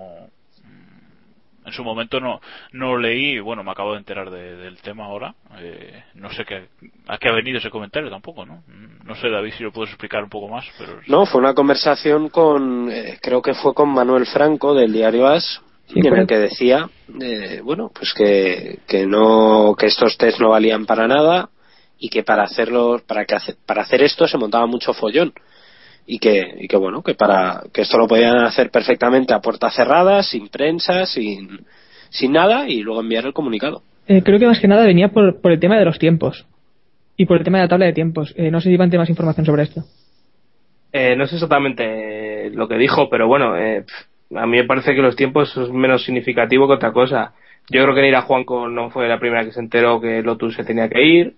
En su momento no, no leí, y bueno, me acabo de enterar de- del tema ahora. eh, no sé qué, a qué ha venido ese comentario tampoco, ¿no? Mm, No sé, David, si lo puedes explicar un poco más, pero. No, fue una conversación con, eh, creo que fue con Manuel Franco del diario As, Sí, en el que decía, eh, bueno, pues que, que no, que estos test no valían para nada y que para hacerlos, para que hace- para hacer esto se montaba mucho follón y que, y que bueno, que para, que esto lo podían hacer perfectamente a puerta cerrada, sin prensa, sin, sin nada y luego enviar el comunicado. Eh, creo que más que nada venía por, por el tema de los tiempos. Y por el tema de la tabla de tiempos. Eh, no sé si Iván tiene más información sobre esto. Eh, no sé exactamente lo que dijo, pero bueno, eh, a mí me parece que los tiempos es menos significativo que otra cosa. Yo creo que Neira Juanco no fue la primera que se enteró que Lotus se tenía que ir.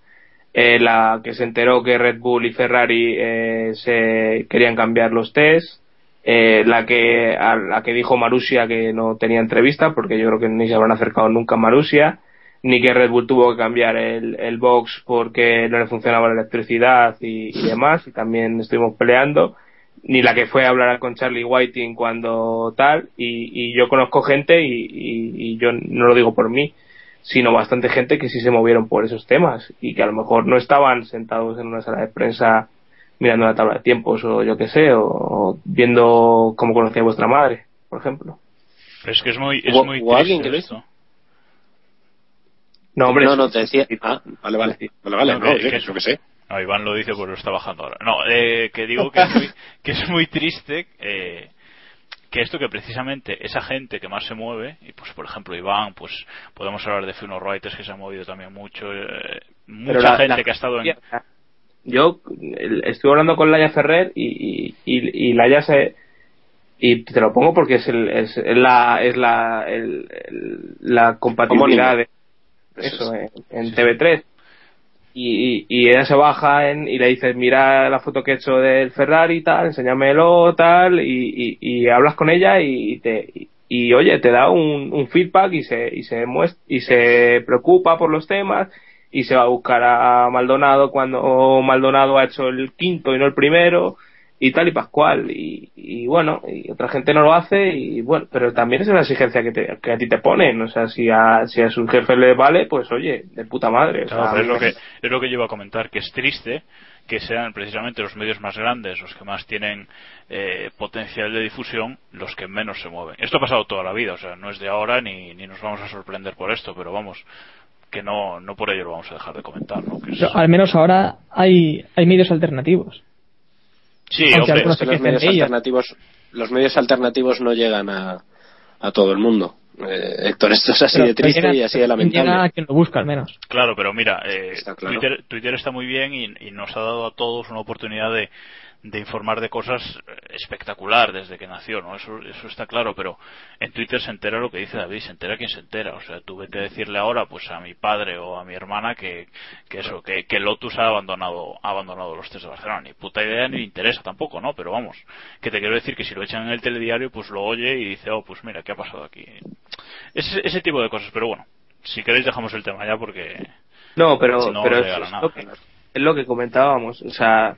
Eh, la que se enteró que Red Bull y Ferrari eh, se querían cambiar los test. Eh, la que a la que dijo Marusia que no tenía entrevista, porque yo creo que ni se habrán acercado nunca a Marusia ni que Red Bull tuvo que cambiar el, el box porque no le funcionaba la electricidad y, demás, y también estuvimos peleando, ni la que fue a hablar con Charlie Whiting cuando tal, y, yo conozco gente, y- y yo no lo digo por mí, sino bastante gente que sí se movieron por esos temas, y que a lo mejor no estaban sentados en una sala de prensa mirando la tabla de tiempos, o yo qué sé, o, o viendo cómo conocía vuestra madre, por ejemplo. Pero es que es muy, es ¿Hubo- muy triste que lo esto. No, hombre, no, no, te decía, ah, vale, vale, vale, vale, No, no, que- oye, que- yo qué sé. No, Iván lo dice porque lo está bajando ahora. No, eh, que digo que es muy, que es muy triste eh, que esto que precisamente esa gente que más se mueve, y pues por ejemplo Iván, pues podemos hablar de Funo Writers que se ha movido también mucho, eh, mucha la- gente la- que ha estado en... Yo estuve hablando con Laia Ferrer y, y, y, y Laia se. Y te lo pongo porque es, el, es, es la, es la, el- el- la compatibilidad de eso en, en TV3. Y, y, ella se baja en, y le dices, mira la foto que he hecho del Ferrari y tal, enséñamelo tal, y, y, hablas con ella y, te, y, oye, te da un, un feedback y se, y se muest- y se preocupa por los temas y se va a buscar a Maldonado cuando Maldonado ha hecho el quinto y no el primero y tal y pascual y, y bueno y otra gente no lo hace y bueno pero también es una exigencia que, te- que a ti te ponen o sea si a, si a su jefe le vale pues oye de puta madre o Claro, sea, pero es lo que es lo que yo iba a comentar, que es triste que sean precisamente los medios más grandes, los que más tienen eh, potencial de difusión, los que menos se mueven. Esto ha pasado toda la vida, o sea, no es de ahora ni, ni nos vamos a sorprender por esto, pero vamos, que no, no por ello lo vamos a dejar de comentar, ¿no? Que es- Pero al menos ahora hay, hay medios alternativos. Sí, Aunque hombre, Es que los medios alternativos, los medios alternativos no llegan a, a todo el mundo. Eh, Héctor, esto es así Pero- de triste llega- y así de Llega a lamentable. quien lo busca al menos. Claro, pero mira, eh, Está claro. Twitter, Twitter está muy bien y, y nos ha dado a todos una oportunidad de, de informar de cosas eh, espectacular desde que nació, ¿no? Eso, eso está claro, pero en Twitter se entera lo que dice David, se entera quien se entera. O sea, tú vete a decirle ahora, pues a mi padre o a mi hermana que, que eso, que, que Lotus ha abandonado, ha abandonado los test de Barcelona. Ni puta idea ni le interesa tampoco, ¿no? Pero vamos, que te quiero decir que si lo echan en el telediario, pues lo oye y dice, oh, pues mira, ¿qué ha pasado aquí? Ese, ese tipo de cosas, pero bueno, si queréis dejamos el tema ya porque... no pero Si no, pero no es, llegará es nada. lo que, es lo que comentábamos o sea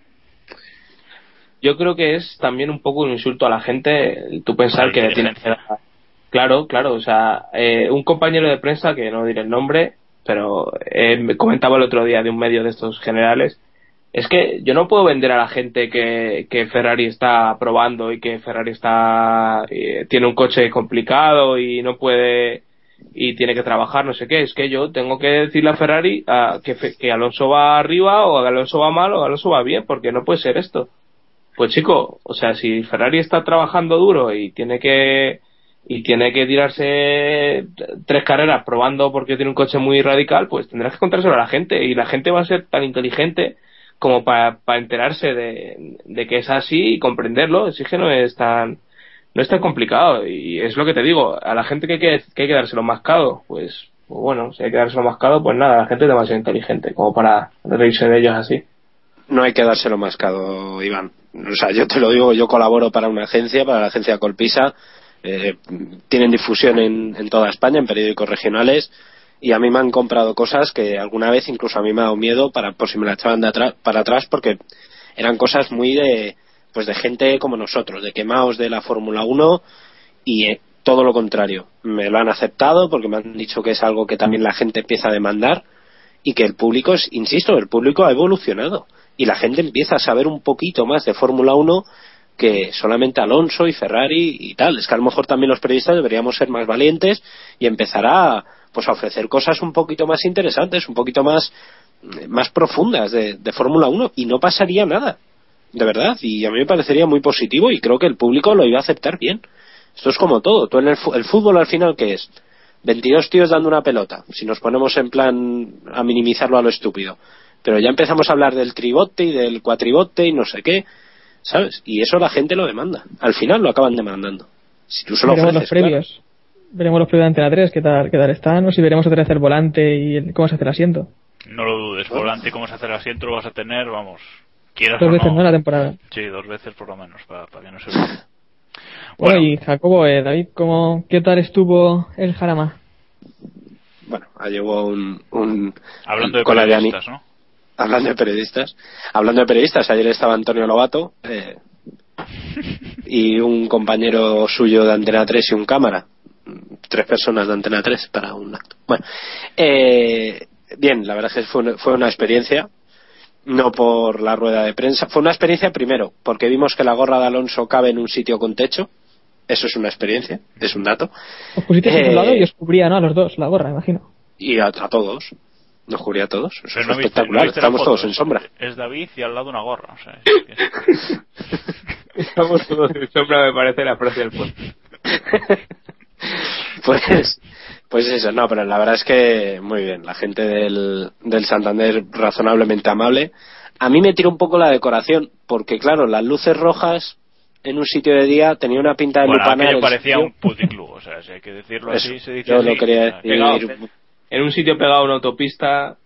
yo creo que es también un poco un insulto a la gente tú pensar que le tienes que claro claro o sea eh, un compañero de prensa que no diré el nombre pero eh, me comentaba el otro día de un medio de estos generales. Es que yo no puedo vender a la gente que, que Ferrari está probando y que Ferrari está eh, tiene un coche complicado y no puede y tiene que trabajar, no sé qué. Es que yo tengo que decirle a Ferrari a, que, Fe- que Alonso va arriba o Alonso va mal o Alonso va bien, porque no puede ser esto. Pues chico, o sea, si Ferrari está trabajando duro y tiene que y tiene que tirarse tres carreras probando porque tiene un coche muy radical, pues tendrás que contárselo a la gente y la gente va a ser tan inteligente como para enterarse de, que es así y comprenderlo. Así que no es tan no es tan complicado y es lo que te digo, a la gente que hay que, que, hay que dárselo mascado, pues, pues bueno, si hay que dárselo mascado, pues nada, la gente es demasiado inteligente como para reírse de ellos así. No hay que dárselo mascado, Iván. O sea, yo te lo digo, yo colaboro para una agencia, para la agencia Colpisa. Eh, tienen difusión en, en toda España, en periódicos regionales. Y a mí me han comprado cosas que alguna vez incluso a mí me ha dado miedo para, por si me la echaban de atrás, para atrás porque eran cosas muy de, pues de gente como nosotros, de quemados de la Fórmula 1 y eh, todo lo contrario. Me lo han aceptado porque me han dicho que es algo que también la gente empieza a demandar y que el público, es, insisto, el público ha evolucionado y la gente empieza a saber un poquito más de Fórmula 1 que solamente Alonso y Ferrari y tal. Es que a lo mejor también los periodistas deberíamos ser más valientes y empezar a, pues a ofrecer cosas un poquito más interesantes, un poquito más, más profundas de, de Fórmula 1 y no pasaría nada, de verdad. Y a mí me parecería muy positivo y creo que el público lo iba a aceptar bien. Esto es como todo. Tú en el, el fútbol al final, ¿qué es? 22 tíos dando una pelota. Si nos ponemos en plan a minimizarlo a lo estúpido. Pero ya empezamos a hablar del tribote y del cuatribote y no sé qué. ¿Sabes? Y eso la gente lo demanda. Al final lo acaban demandando. Si tú se lo veremos ofreces, los previos. Claro. Veremos los previos de Antena 3, qué tal, qué tal están, o si veremos otra vez el volante y el, cómo se hace el asiento. No lo dudes, volante y cómo se hace el asiento lo vas a tener, vamos, quieras Dos o veces, no. ¿no? La temporada. Sí, dos veces por lo menos, para, para que no se vea. Bueno, y Jacobo, eh, David, ¿cómo, ¿qué tal estuvo el Jarama? Bueno, llevó un, un Hablando de periodistas, ¿no? Hablando de periodistas. Hablando de periodistas, ayer estaba Antonio Lobato eh, y un compañero suyo de Antena 3 y un cámara. Tres personas de Antena 3 para un acto. Bueno, eh, bien, la verdad es que fue una, fue una experiencia. No por la rueda de prensa. Fue una experiencia primero, porque vimos que la gorra de Alonso cabe en un sitio con techo. Eso es una experiencia, es un dato. Os pusisteis eh, a un lado y os cubría, ¿no? A los dos, la gorra, imagino. Y a, a todos. Nos cubría a todos. Eso es no espectacular. Viste, no Estamos todos en sombra. Es David y al lado una gorra. O sea, es, es... Estamos todos en sombra, me parece la frase del pueblo. pues, pues eso, no, pero la verdad es que muy bien. La gente del, del Santander razonablemente amable. A mí me tiró un poco la decoración, porque claro, las luces rojas en un sitio de día tenía una pinta de bueno, lupanar. parecía un puticlub, o sea, si hay que decirlo Eso, así, se dice yo así. lo quería decir. Pegado, en un sitio pegado a una autopista.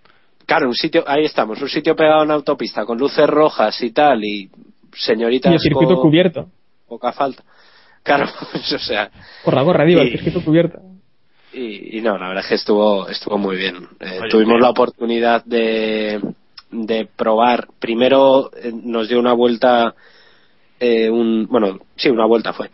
Claro, un sitio, ahí estamos, un sitio pegado a una autopista con luces rojas y tal, y señoritas y el circuito con cubierto. poca falta. Claro, pues, o sea. Por la gorra, digo, y, el circuito cubierto. Y, y, no, la verdad es que estuvo, estuvo muy bien. Eh, Oye, tuvimos bien. la oportunidad de, de probar. Primero eh, nos dio una vuelta, eh, un, bueno, sí, una vuelta fue.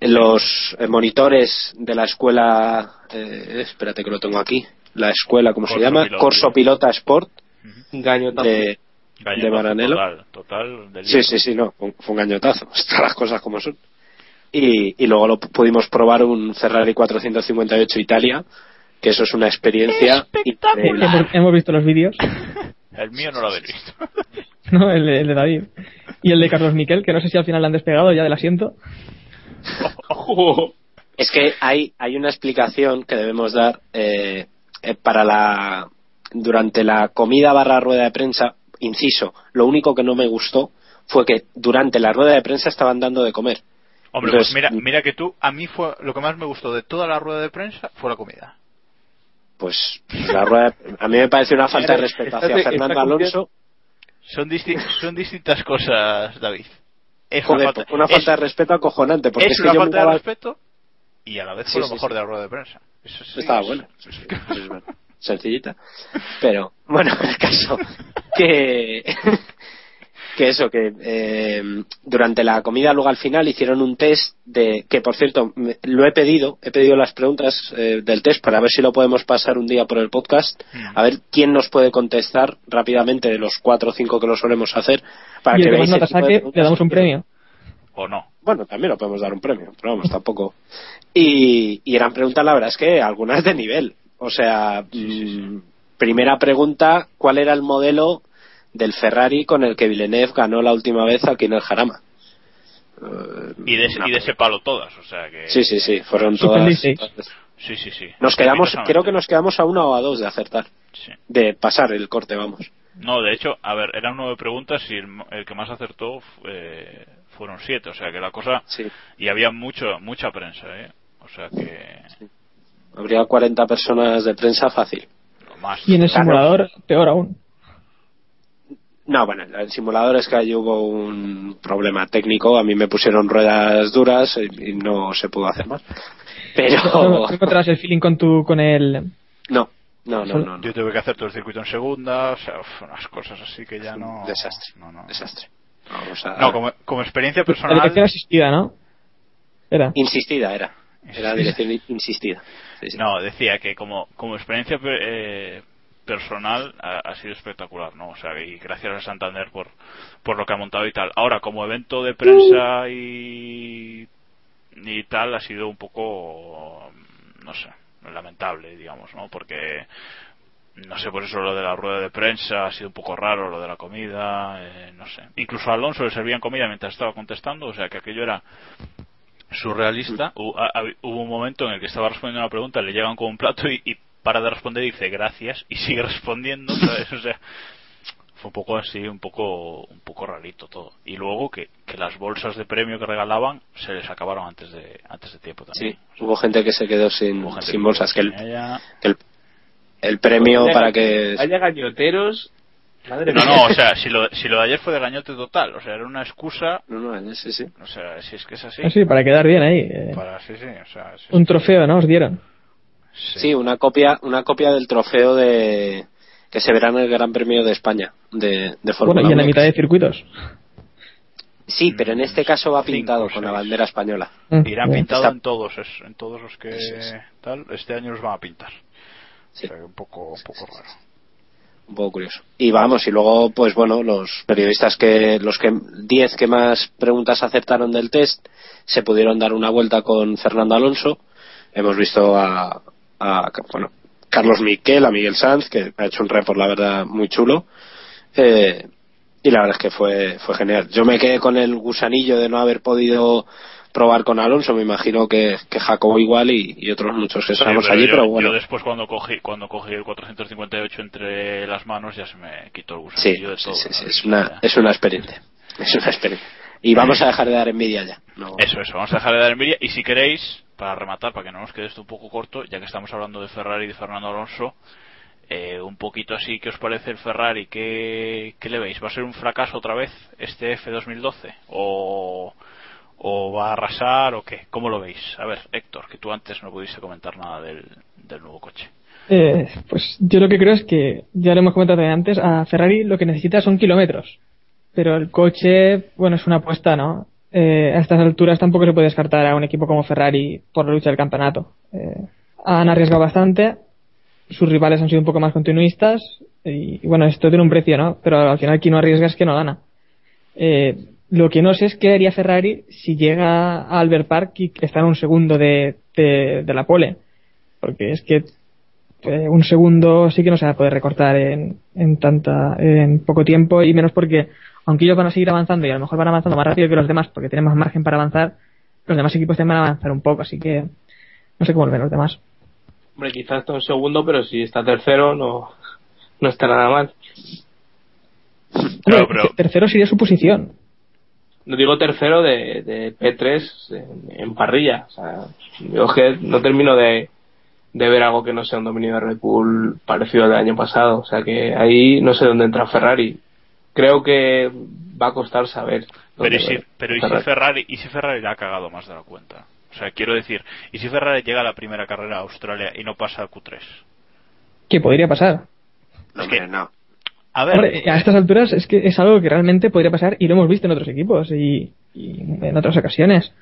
Los eh, monitores de la escuela, eh, espérate que lo tengo aquí, la escuela, ¿cómo Corso se llama? Pilota. Corso Pilota Sport. Uh -huh. Gañotazo. De, Gañotazo de Maranello. Total, total sí, sí, sí, no, fue un gañotazo. Todas las cosas como son. Y, y luego lo pudimos probar un Ferrari 458 Italia, que eso es una experiencia increíble. Hemos, hemos visto los vídeos. El mío no lo habéis visto. no, el de, el de, David. Y el de Carlos Miquel, que no sé si al final le han despegado ya del asiento. Es que hay, hay una explicación que debemos dar eh, para la durante la comida barra rueda de prensa. Inciso, lo único que no me gustó fue que durante la rueda de prensa estaban dando de comer. Hombre, Entonces, pues mira, mira que tú, a mí fue lo que más me gustó de toda la rueda de prensa fue la comida. Pues la rueda, a mí me parece una falta de respeto hacia Fernando Alonso. Son, disti son distintas cosas, David. Es Joder, una, falta, una es, falta de respeto acojonante. Porque es, es una que falta miraba... de respeto y a la vez fue sí, lo mejor sí, de la rueda de prensa. Eso sí, Estaba bueno. Sencillita. Pero, bueno, el caso que que eso, que eh, durante la comida luego al final hicieron un test de, que por cierto, me- lo he pedido, he pedido las preguntas eh, del test para ver si lo podemos pasar un día por el podcast, a ver quién nos puede contestar rápidamente de los cuatro o cinco que lo solemos hacer, para y que veáis el saque, le damos un premio. O no. Bueno, también lo podemos dar un premio, pero vamos, tampoco. Y, y eran preguntas, la verdad es que algunas de nivel. O sea, mm, primera pregunta, ¿cuál era el modelo del Ferrari con el que Villeneuve ganó la última vez aquí en el Jarama? Eh, Y de, ese, y de ese palo todas, o sea que... Sí, sí, sí, fueron todas. Sí, sí, sí. Nos quedamos, creo que nos quedamos a una o a dos de acertar, Sí. de pasar el corte, vamos. No, de hecho, a ver, eran nueve preguntas y el, el que más acertó eh, fueron siete, o sea que la cosa... Sí. Y había mucho, mucha prensa, ¿eh? O sea que... Habría 40 personas de prensa fácil. no más. Y en el Claro. simulador, peor aún. No, bueno, en el simulador es que ahí hubo un problema técnico. A mí me pusieron ruedas duras y y no se pudo hacer más. Pero ¿No, no encontrabas el feeling con tu, con el... no, no, no, no. no. Yo tuve que hacer todo el circuito en segunda, o sea, unas cosas así que ya no... Desastre, No, no. desastre. No, como, como experiencia La personal... dirección asistida, ¿no? Era. Insistida era. Era dirección insistida. Sí, sí. No, decía que como, como experiencia pe- eh, personal ha, ha sido espectacular, ¿no? O sea, y gracias a Santander por, por lo que ha montado y tal. Ahora, como evento de prensa y, y tal, ha sido un poco, no sé, lamentable, digamos, ¿no? Porque, no sé, por eso lo de la rueda de prensa ha sido un poco raro, lo de la comida, eh, no sé. Incluso a Alonso le servían comida mientras estaba contestando, o sea, que aquello era surrealista. Ha- ha- Hubo un momento en el que estaba respondiendo una pregunta, le llegan con un plato y, y para de responder dice gracias y sigue respondiendo, ¿sabes? O sea, fue un poco así, un poco, un poco rarito todo. Y luego que, que las bolsas de premio que regalaban se les acabaron antes de, antes de tiempo también. Sí, hubo gente que se quedó sin, sin bolsas. Que el, tenía ya- que el, el premio Vaya- para que... Vaya gañoteros. Madre No, mía. no, o sea, si lo, si lo de ayer fue de gañote total, o sea, era una excusa, No, no, sí, sí. o sea, si es que es así, Ah, sí, para quedar bien ahí. eh, para, sí, sí, o sea, sí, un trofeo, ¿no? Os dieron. Sí, una copia, una copia del trofeo de que se verá en el Gran Premio de España de, de Fórmula Bueno, y en la 1. mitad de circuitos. Sí, pero en este caso va Cinco, pintado con la bandera española. Mm, Irán pintado Está- en todos, es- en todos los que tal, este año los van a pintar. Sí. O sea, que un poco, un poco raro. Un poco curioso. Y vamos, y luego, pues bueno, los periodistas que, los que, 10 que más preguntas acertaron del test, se pudieron dar una vuelta con Fernando Alonso. Hemos visto a, a bueno, Carlos Miquel, a Miguel Sanz, que ha hecho un report, la verdad, muy chulo. Eh, y la verdad es que fue, fue genial. Yo me quedé con el gusanillo de no haber podido probar con Alonso, me imagino que, que Jacobo igual y, y otros muchos que Sí, pero allí, yo, pero bueno. yo después cuando cogí, cuando cogí el 458 entre las manos ya se me quitó el Sí, gusanillo de sí, todo. sí, sí, es una, es una experiencia. Es una experiencia. Y vamos a dejar de dar envidia ya. No. Eso, eso, vamos a dejar de dar envidia. Y si queréis, para rematar, para que no nos quede esto un poco corto, ya que estamos hablando de Ferrari y de Fernando Alonso, eh, un poquito así, ¿qué os parece el Ferrari? ¿Qué, qué le veis? ¿Va a ser un fracaso otra vez este F2012? ¿O, ¿O va a arrasar o qué? ¿Cómo lo veis? A ver, Héctor, que tú antes no pudiste comentar nada del, nuevo coche. Eh, pues yo lo que creo es que, ya lo hemos comentado antes, a Ferrari lo que necesita son kilómetros. Pero el coche, bueno, es una apuesta, ¿no? Eh, a estas alturas tampoco se puede descartar a un equipo como Ferrari por la lucha del campeonato. Eh, han arriesgado bastante, sus rivales han sido un poco más continuistas y, y bueno, esto tiene un precio, ¿no? Pero al final quien no arriesga es que no gana. Eh, lo que no sé es qué haría Ferrari si llega a Albert Park y está en un segundo de, de, de la pole. Porque es que eh, un segundo sí que no se va a poder recortar en, en tanta en poco tiempo y menos porque aunque ellos van a seguir avanzando y a lo mejor van avanzando más rápido que los demás porque tienen más margen para avanzar los demás equipos también van a avanzar un poco así que no sé cómo lo ven los demás Hombre, quizás está un segundo, pero si está tercero no, no está nada mal. Pero- te- tercero sería su posición No digo tercero de, de P3 en, en parrilla. O sea, yo es que no termino de, de ver algo que no sea un dominio de Red Bull parecido al del año pasado. O sea que ahí no sé dónde entra Ferrari. Creo que va a costar saber. Pero ¿y si, pero ¿y si Ferrari. Y si Ferrari le ha cagado más de la cuenta? O sea, quiero decir, ¿y si Ferrari llega a la primera carrera a Australia y no pasa a Q3? ¿qué podría pasar? No, Es que- no. A ver, Hombre, a estas alturas es que es algo que realmente podría pasar y lo hemos visto en otros equipos y, y en otras ocasiones.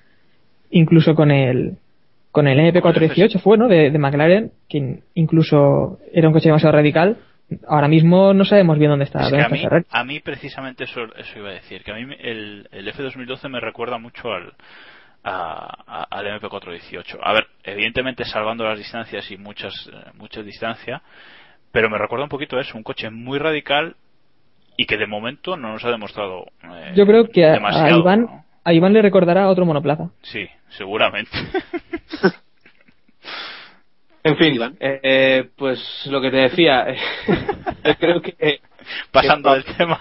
Incluso con el con el MP418 fue, ¿no? De, de McLaren, que in- incluso era un coche demasiado radical. Ahora mismo no sabemos bien dónde está, Es a mí, Ferrari. a mí precisamente eso, eso iba a decir, que a mí me- el, el F2012 me recuerda mucho al, a- a- al MP418. A ver, evidentemente salvando las distancias y muchas, eh, muchas distancias, pero me recuerda un poquito a eso, un coche muy radical y que de momento no nos ha demostrado eh, Yo creo que a, a Iván, ¿no? a Iván le recordará otro monoplaza. Sí, seguramente. En fin, eh, eh, pues lo que te decía, yo creo que, Pasando que- del tema.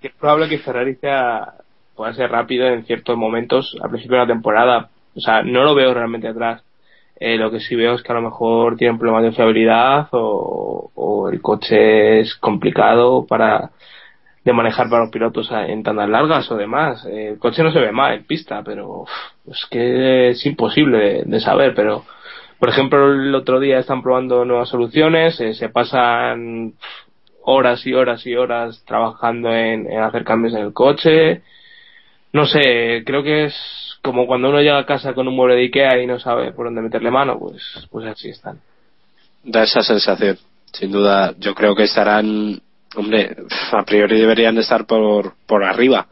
que es probable que Ferrari sea, pueda ser rápido en ciertos momentos al principio de la temporada. O sea, no lo veo realmente atrás. Eh, lo que sí veo es que a lo mejor tienen problemas de fiabilidad o, el coche es complicado para de manejar para los pilotos en tandas largas o demás. Eh, el coche no se ve mal en pista, pero es que es imposible de, de saber. Pero, por ejemplo, el otro día están probando nuevas soluciones, eh, se pasan horas y horas y horas trabajando en, en hacer cambios en el coche. No sé, creo que es como cuando uno llega a casa con un mueble de Ikea y no sabe por dónde meterle mano, pues, pues así están. Da esa sensación. Sin duda, yo creo que estarán, hombre, a priori deberían de estar por, por arriba.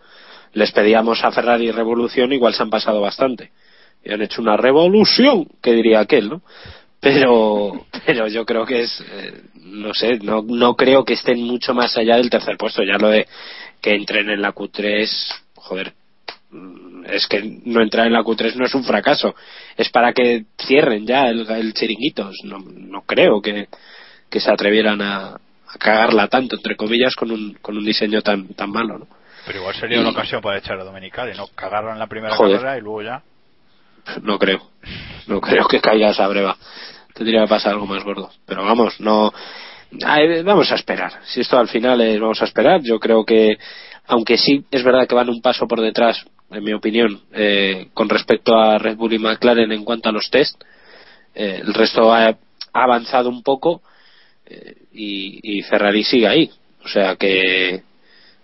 Les pedíamos a Ferrari revolución, igual se han pasado bastante. Y han hecho una revolución, que diría aquel, ¿no? Pero, pero yo creo que es, eh, no sé, no, no creo que estén mucho más allá del tercer puesto. Ya lo de que entren en la Q3, joder, es que no entrar en la Q3 no es un fracaso. Es para que cierren ya el, el chiringuito. No, no creo que, que se atrevieran a, a cagarla tanto, entre comillas, con un, con un diseño tan, tan malo, ¿no? Pero igual sería una ocasión para echar a Domenicali, ¿no? Cagarlo en la primera Joder. carrera y luego ya. No creo. No creo que caiga esa breva. Tendría que pasar algo más gordo. Pero vamos, no. Ay, Vamos a esperar. Si esto al final es, vamos a esperar. Yo creo que, aunque sí es verdad que van un paso por detrás, en mi opinión, eh, con respecto a Red Bull y McLaren en cuanto a los test, eh, el resto ha, avanzado un poco eh, y, y Ferrari sigue ahí. O sea que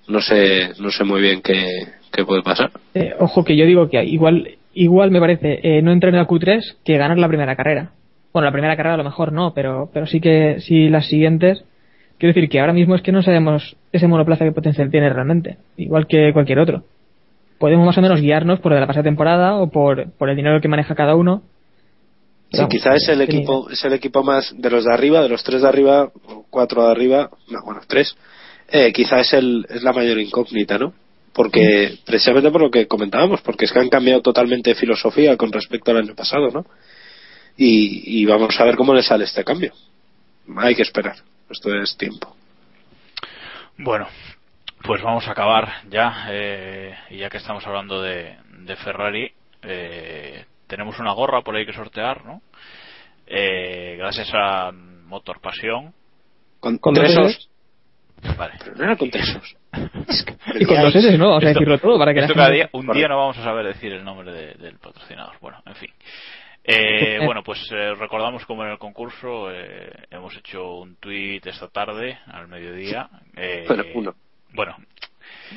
no sé, no sé muy bien qué, qué puede pasar. Eh, ojo que yo digo que igual igual me parece no entrar en la Q3 que ganar la primera carrera. Bueno, la primera carrera a lo mejor no, pero pero sí que sí las siguientes. Quiero decir que ahora mismo es que no sabemos ese monoplaza qué potencial tiene realmente, igual que cualquier otro. Podemos más o menos guiarnos por la pasada temporada o por, por el dinero que maneja cada uno. Sí, Pero, quizá es el equipo, es el equipo más de los de arriba, de los tres de arriba, o cuatro de arriba, no, bueno, tres, eh, quizá es el, es la mayor incógnita, ¿no? Porque, precisamente por lo que comentábamos, porque es que han cambiado totalmente de filosofía con respecto al año pasado, ¿no? Y, y vamos a ver cómo le sale este cambio. Hay que esperar, esto es tiempo. Bueno, pues vamos a acabar ya. eh, y ya que estamos hablando de, de Ferrari, eh, tenemos una gorra por ahí que sortear, ¿no? Eh, gracias a Motor Pasión. Con, Con tres Vale. Pero no era con tres os. Y con dos S, ¿no? Vamos a decirlo todo para que la esto cada gente- día, un día no vamos a saber decir el nombre de- del patrocinador. Bueno, en fin. Eh, bueno, pues eh, recordamos como en el concurso eh, hemos hecho un tweet esta tarde, al mediodía. eh, Bueno, uno. Bueno,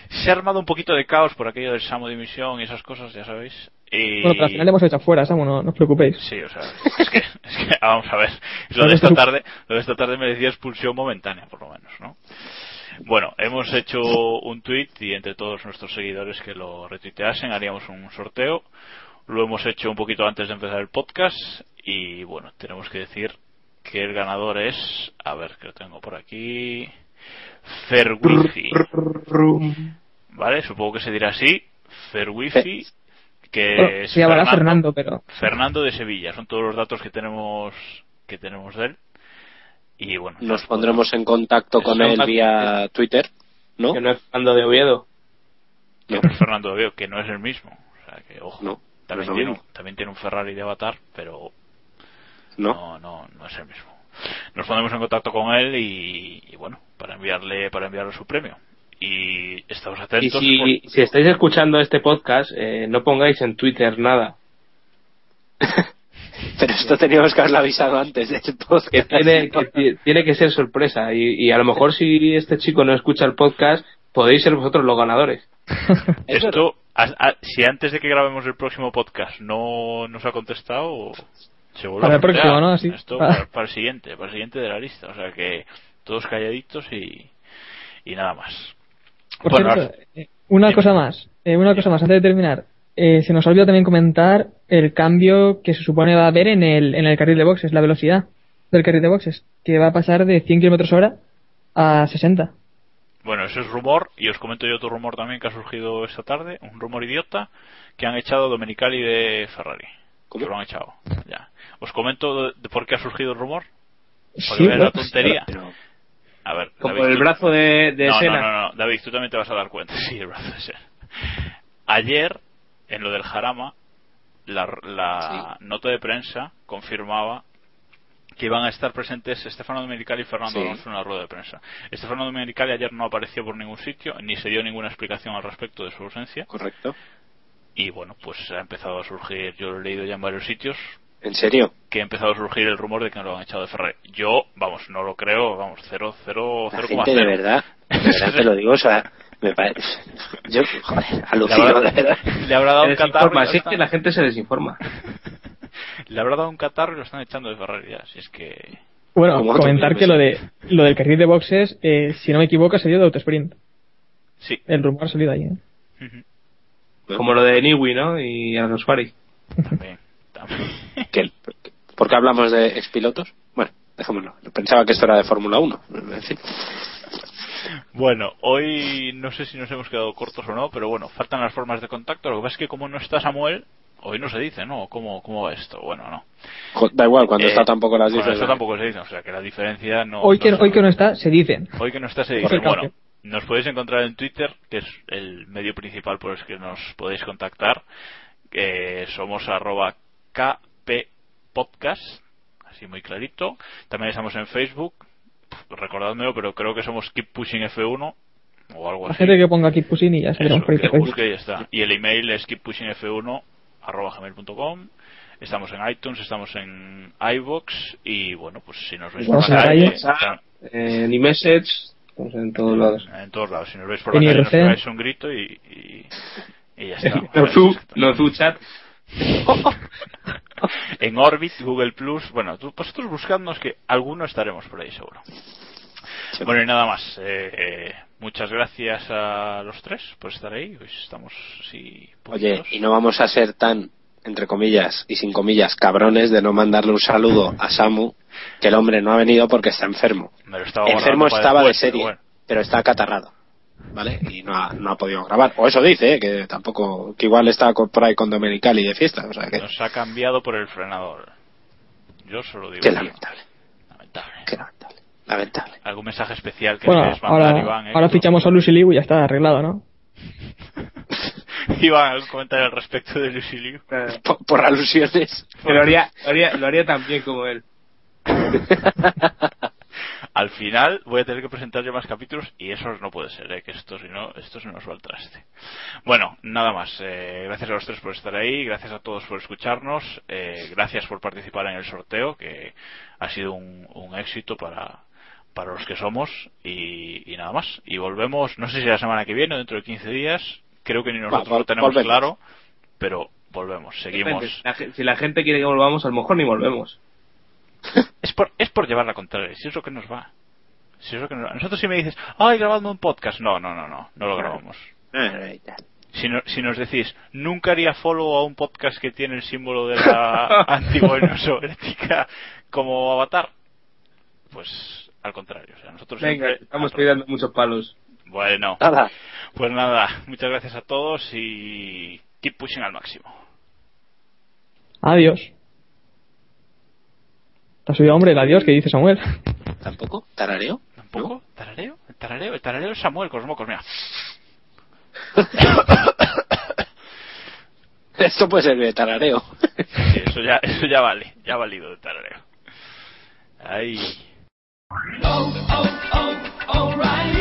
se ha armado un poquito de caos por aquello del Samo de Dimisión y esas cosas, ya sabéis. Y... Bueno, pero al final hemos hecho afuera, Samu, no, no os preocupéis. Sí, o sea, es que, es que, vamos a ver, lo de esta tarde, lo de esta tarde me decía expulsión momentánea, por lo menos, ¿no? Bueno, hemos hecho un tweet y entre todos nuestros seguidores que lo retuiteasen haríamos un sorteo. Lo hemos hecho un poquito antes de empezar el podcast y bueno, tenemos que decir que el ganador es, a ver que lo tengo por aquí, Ferwifi. ¿Vale? Supongo que se dirá así, Ferwifi, que Bueno, es se llamará Fernando, pero Fernando de Sevilla, son todos los datos que tenemos que tenemos de él. Y bueno, Nos os pondremos en contacto con él vía Twitter, ¿no? Que no es Fernando de Oviedo. que es Fernando de Oviedo, que no es el mismo. O sea, que ojo, No, también, no tiene también tiene un Ferrari de Avatar, pero ¿No? no, no, no es el mismo. Nos ponemos en contacto con él y, y bueno, para enviarle para enviarle su premio. Y estamos Y atentos. si, por- si estáis escuchando este podcast, eh, no pongáis en Twitter nada. Pero esto teníamos que haberlo avisado antes del podcast. que tiene que, ti- tiene que ser sorpresa y, y a lo mejor si este chico no escucha el podcast podéis ser vosotros los ganadores Esto, a- a- si antes de que grabemos el próximo podcast no nos ha contestado, Para el próximo. ¿no? Así. Esto Ah. para, para el siguiente, para el siguiente de la lista. O sea que todos calladitos y, y nada más. Por Bueno, cierto, eh, una Dime. cosa más, eh, una cosa más, antes de terminar. Eh, se nos olvidó también comentar el cambio que se supone va a haber en el, en el carril de boxes, la velocidad del carril de boxes, que va a pasar de 100 km hora a 60. Bueno, eso es rumor y os comento yo otro rumor también que ha surgido esta tarde, un rumor idiota que han echado a Domenicali de Ferrari. ¿Cómo? Que lo han echado. Ya. Os comento de, por qué ha surgido el rumor. Porque Sí, la pues, tontería. Pero- A ver, como David, el tú- brazo de, de no, Sena No, no, no, David, tú también te vas a dar cuenta. Sí, el brazo de Sena. Ayer, en lo del Jarama, la, la nota de prensa confirmaba que iban a estar presentes Estefano Domenicali y Fernando Sí. Alonso en la rueda de prensa. Estefano Domenicali ayer no apareció por ningún sitio, ni se dio ninguna explicación al respecto de su ausencia. Correcto. Y bueno, pues ha empezado a surgir, yo lo he leído ya en varios sitios, ¿En serio? que ha empezado a surgir el rumor de que no lo han echado de Ferrari. Yo, vamos, no lo creo, vamos, 0, 0, La 0,0. gente de verdad, de verdad te lo digo, o sea, me parece... Yo, joder, Le alucino, habrá, de verdad. le habrá dado se un catarro. si es que la gente se desinforma Le habrá dado un catarro y lo están echando de Ferrari ya. Si es que. Bueno, comentar que lo de lo del carril de boxes, eh, si no me equivoco, ha salido de Autosprint. Sí. El rumor ha salido ahí. ¿eh? Como lo de Niwi ¿no? y Alonsfari También. ¿Qué? ¿Por qué hablamos de expilotos? Bueno, dejémoslo. Pensaba que esto era de Fórmula 1. En fin. Bueno, hoy no sé si nos hemos quedado cortos o no, pero bueno, faltan las formas de contacto. Lo que pasa es que como no está Samuel, hoy no se dice, ¿no? ¿Cómo, cómo va esto? Bueno, no. Da igual, cuando Eh, está tampoco las bueno, dices. eso tampoco se dice, o sea que la diferencia no. Hoy, que, no hoy que no está, se dicen. Hoy que no está se dice. Bueno, nos podéis encontrar en Twitter, que es el medio principal por el que nos podéis contactar. que somos arroba kppodcast, así muy clarito. También estamos en Facebook, recordádmelo, pero creo que somos Keep Pushing F1 o algo La así. gente que ponga aquí Pusini y ya se Eso, que busque y ya está. Y el email es keeppushingf1 arroba gmail.com Estamos en iTunes, estamos en iVoox y bueno, pues si nos veis por la en calle, en iMessage estamos en todos lados en todos lados. Si nos veis por la calle, nos pegáis un grito y, y, y ya está. no tú no tú chat en Orbit, Google Plus, bueno, tú, vosotros buscadnos que alguno estaremos por ahí seguro. Bueno, y nada más. eh, eh, muchas gracias a los tres por estar ahí. Hoy estamos así. Oye, y no vamos a ser tan, entre comillas y sin comillas, cabrones de no mandarle un saludo a Samu, que el hombre no ha venido porque está enfermo. Me lo estaba Enfermo estaba de pero serie, bueno. pero está acatarrado. ¿Vale? Y no ha, no ha podido grabar. O eso dice, ¿eh? que tampoco, que igual está por ahí con Domenicali de fiesta. O sea que, Nos ha cambiado por el frenador. Yo solo digo. qué lamentable, Lamentable. qué lamentable, lamentable. ¿Algún mensaje especial que Bueno, mandar, ahora, Iván? eh? ahora fichamos a Lucy Liu y ya está arreglado, ¿no? Iván, ¿algún comentario al respecto de Lucy Liu? Por, por alusiones. lo haría, lo haría lo haría tan bien como él Al final voy a tener que presentar yo más capítulos y eso no puede ser, ¿eh? que esto si no, esto se nos va al traste. Bueno, nada más. eh, gracias a los tres por estar ahí, gracias a todos por escucharnos, eh, gracias por participar en el sorteo, que ha sido un, un éxito para, para los que somos y, y nada más. Y volvemos, no sé si la semana que viene o dentro de 15 días, creo que ni nosotros lo tenemos volvemos. claro, pero volvemos, seguimos. La si la gente quiere que volvamos a lo mejor ni volvemos Es por, es por llevar la contraria, si es lo que nos va. Si es lo que nos va. Nosotros si me dices, ay, grabando un podcast. No, no, no, no, no lo grabamos. Si, no- si nos decís, nunca haría follow a un podcast que tiene el símbolo de la antigua Soviética como avatar, pues al contrario. O sea, nosotros venga siempre- estamos pidiendo muchos palos Bueno, Nada. pues nada, muchas gracias a todos y keep pushing al máximo. Adiós. ¿Te has oído, hombre, el adiós que dice Samuel? ¿Tampoco? ¿Tarareo? ¿Tampoco? ¿Tarareo? ¿El tarareo? El tarareo es Samuel con los mocos, mira. Esto puede ser de tarareo. Sí, eso ya, eso ya vale, ya ha valido de tarareo. Ahí. Oh, oh, oh, O'Reilly.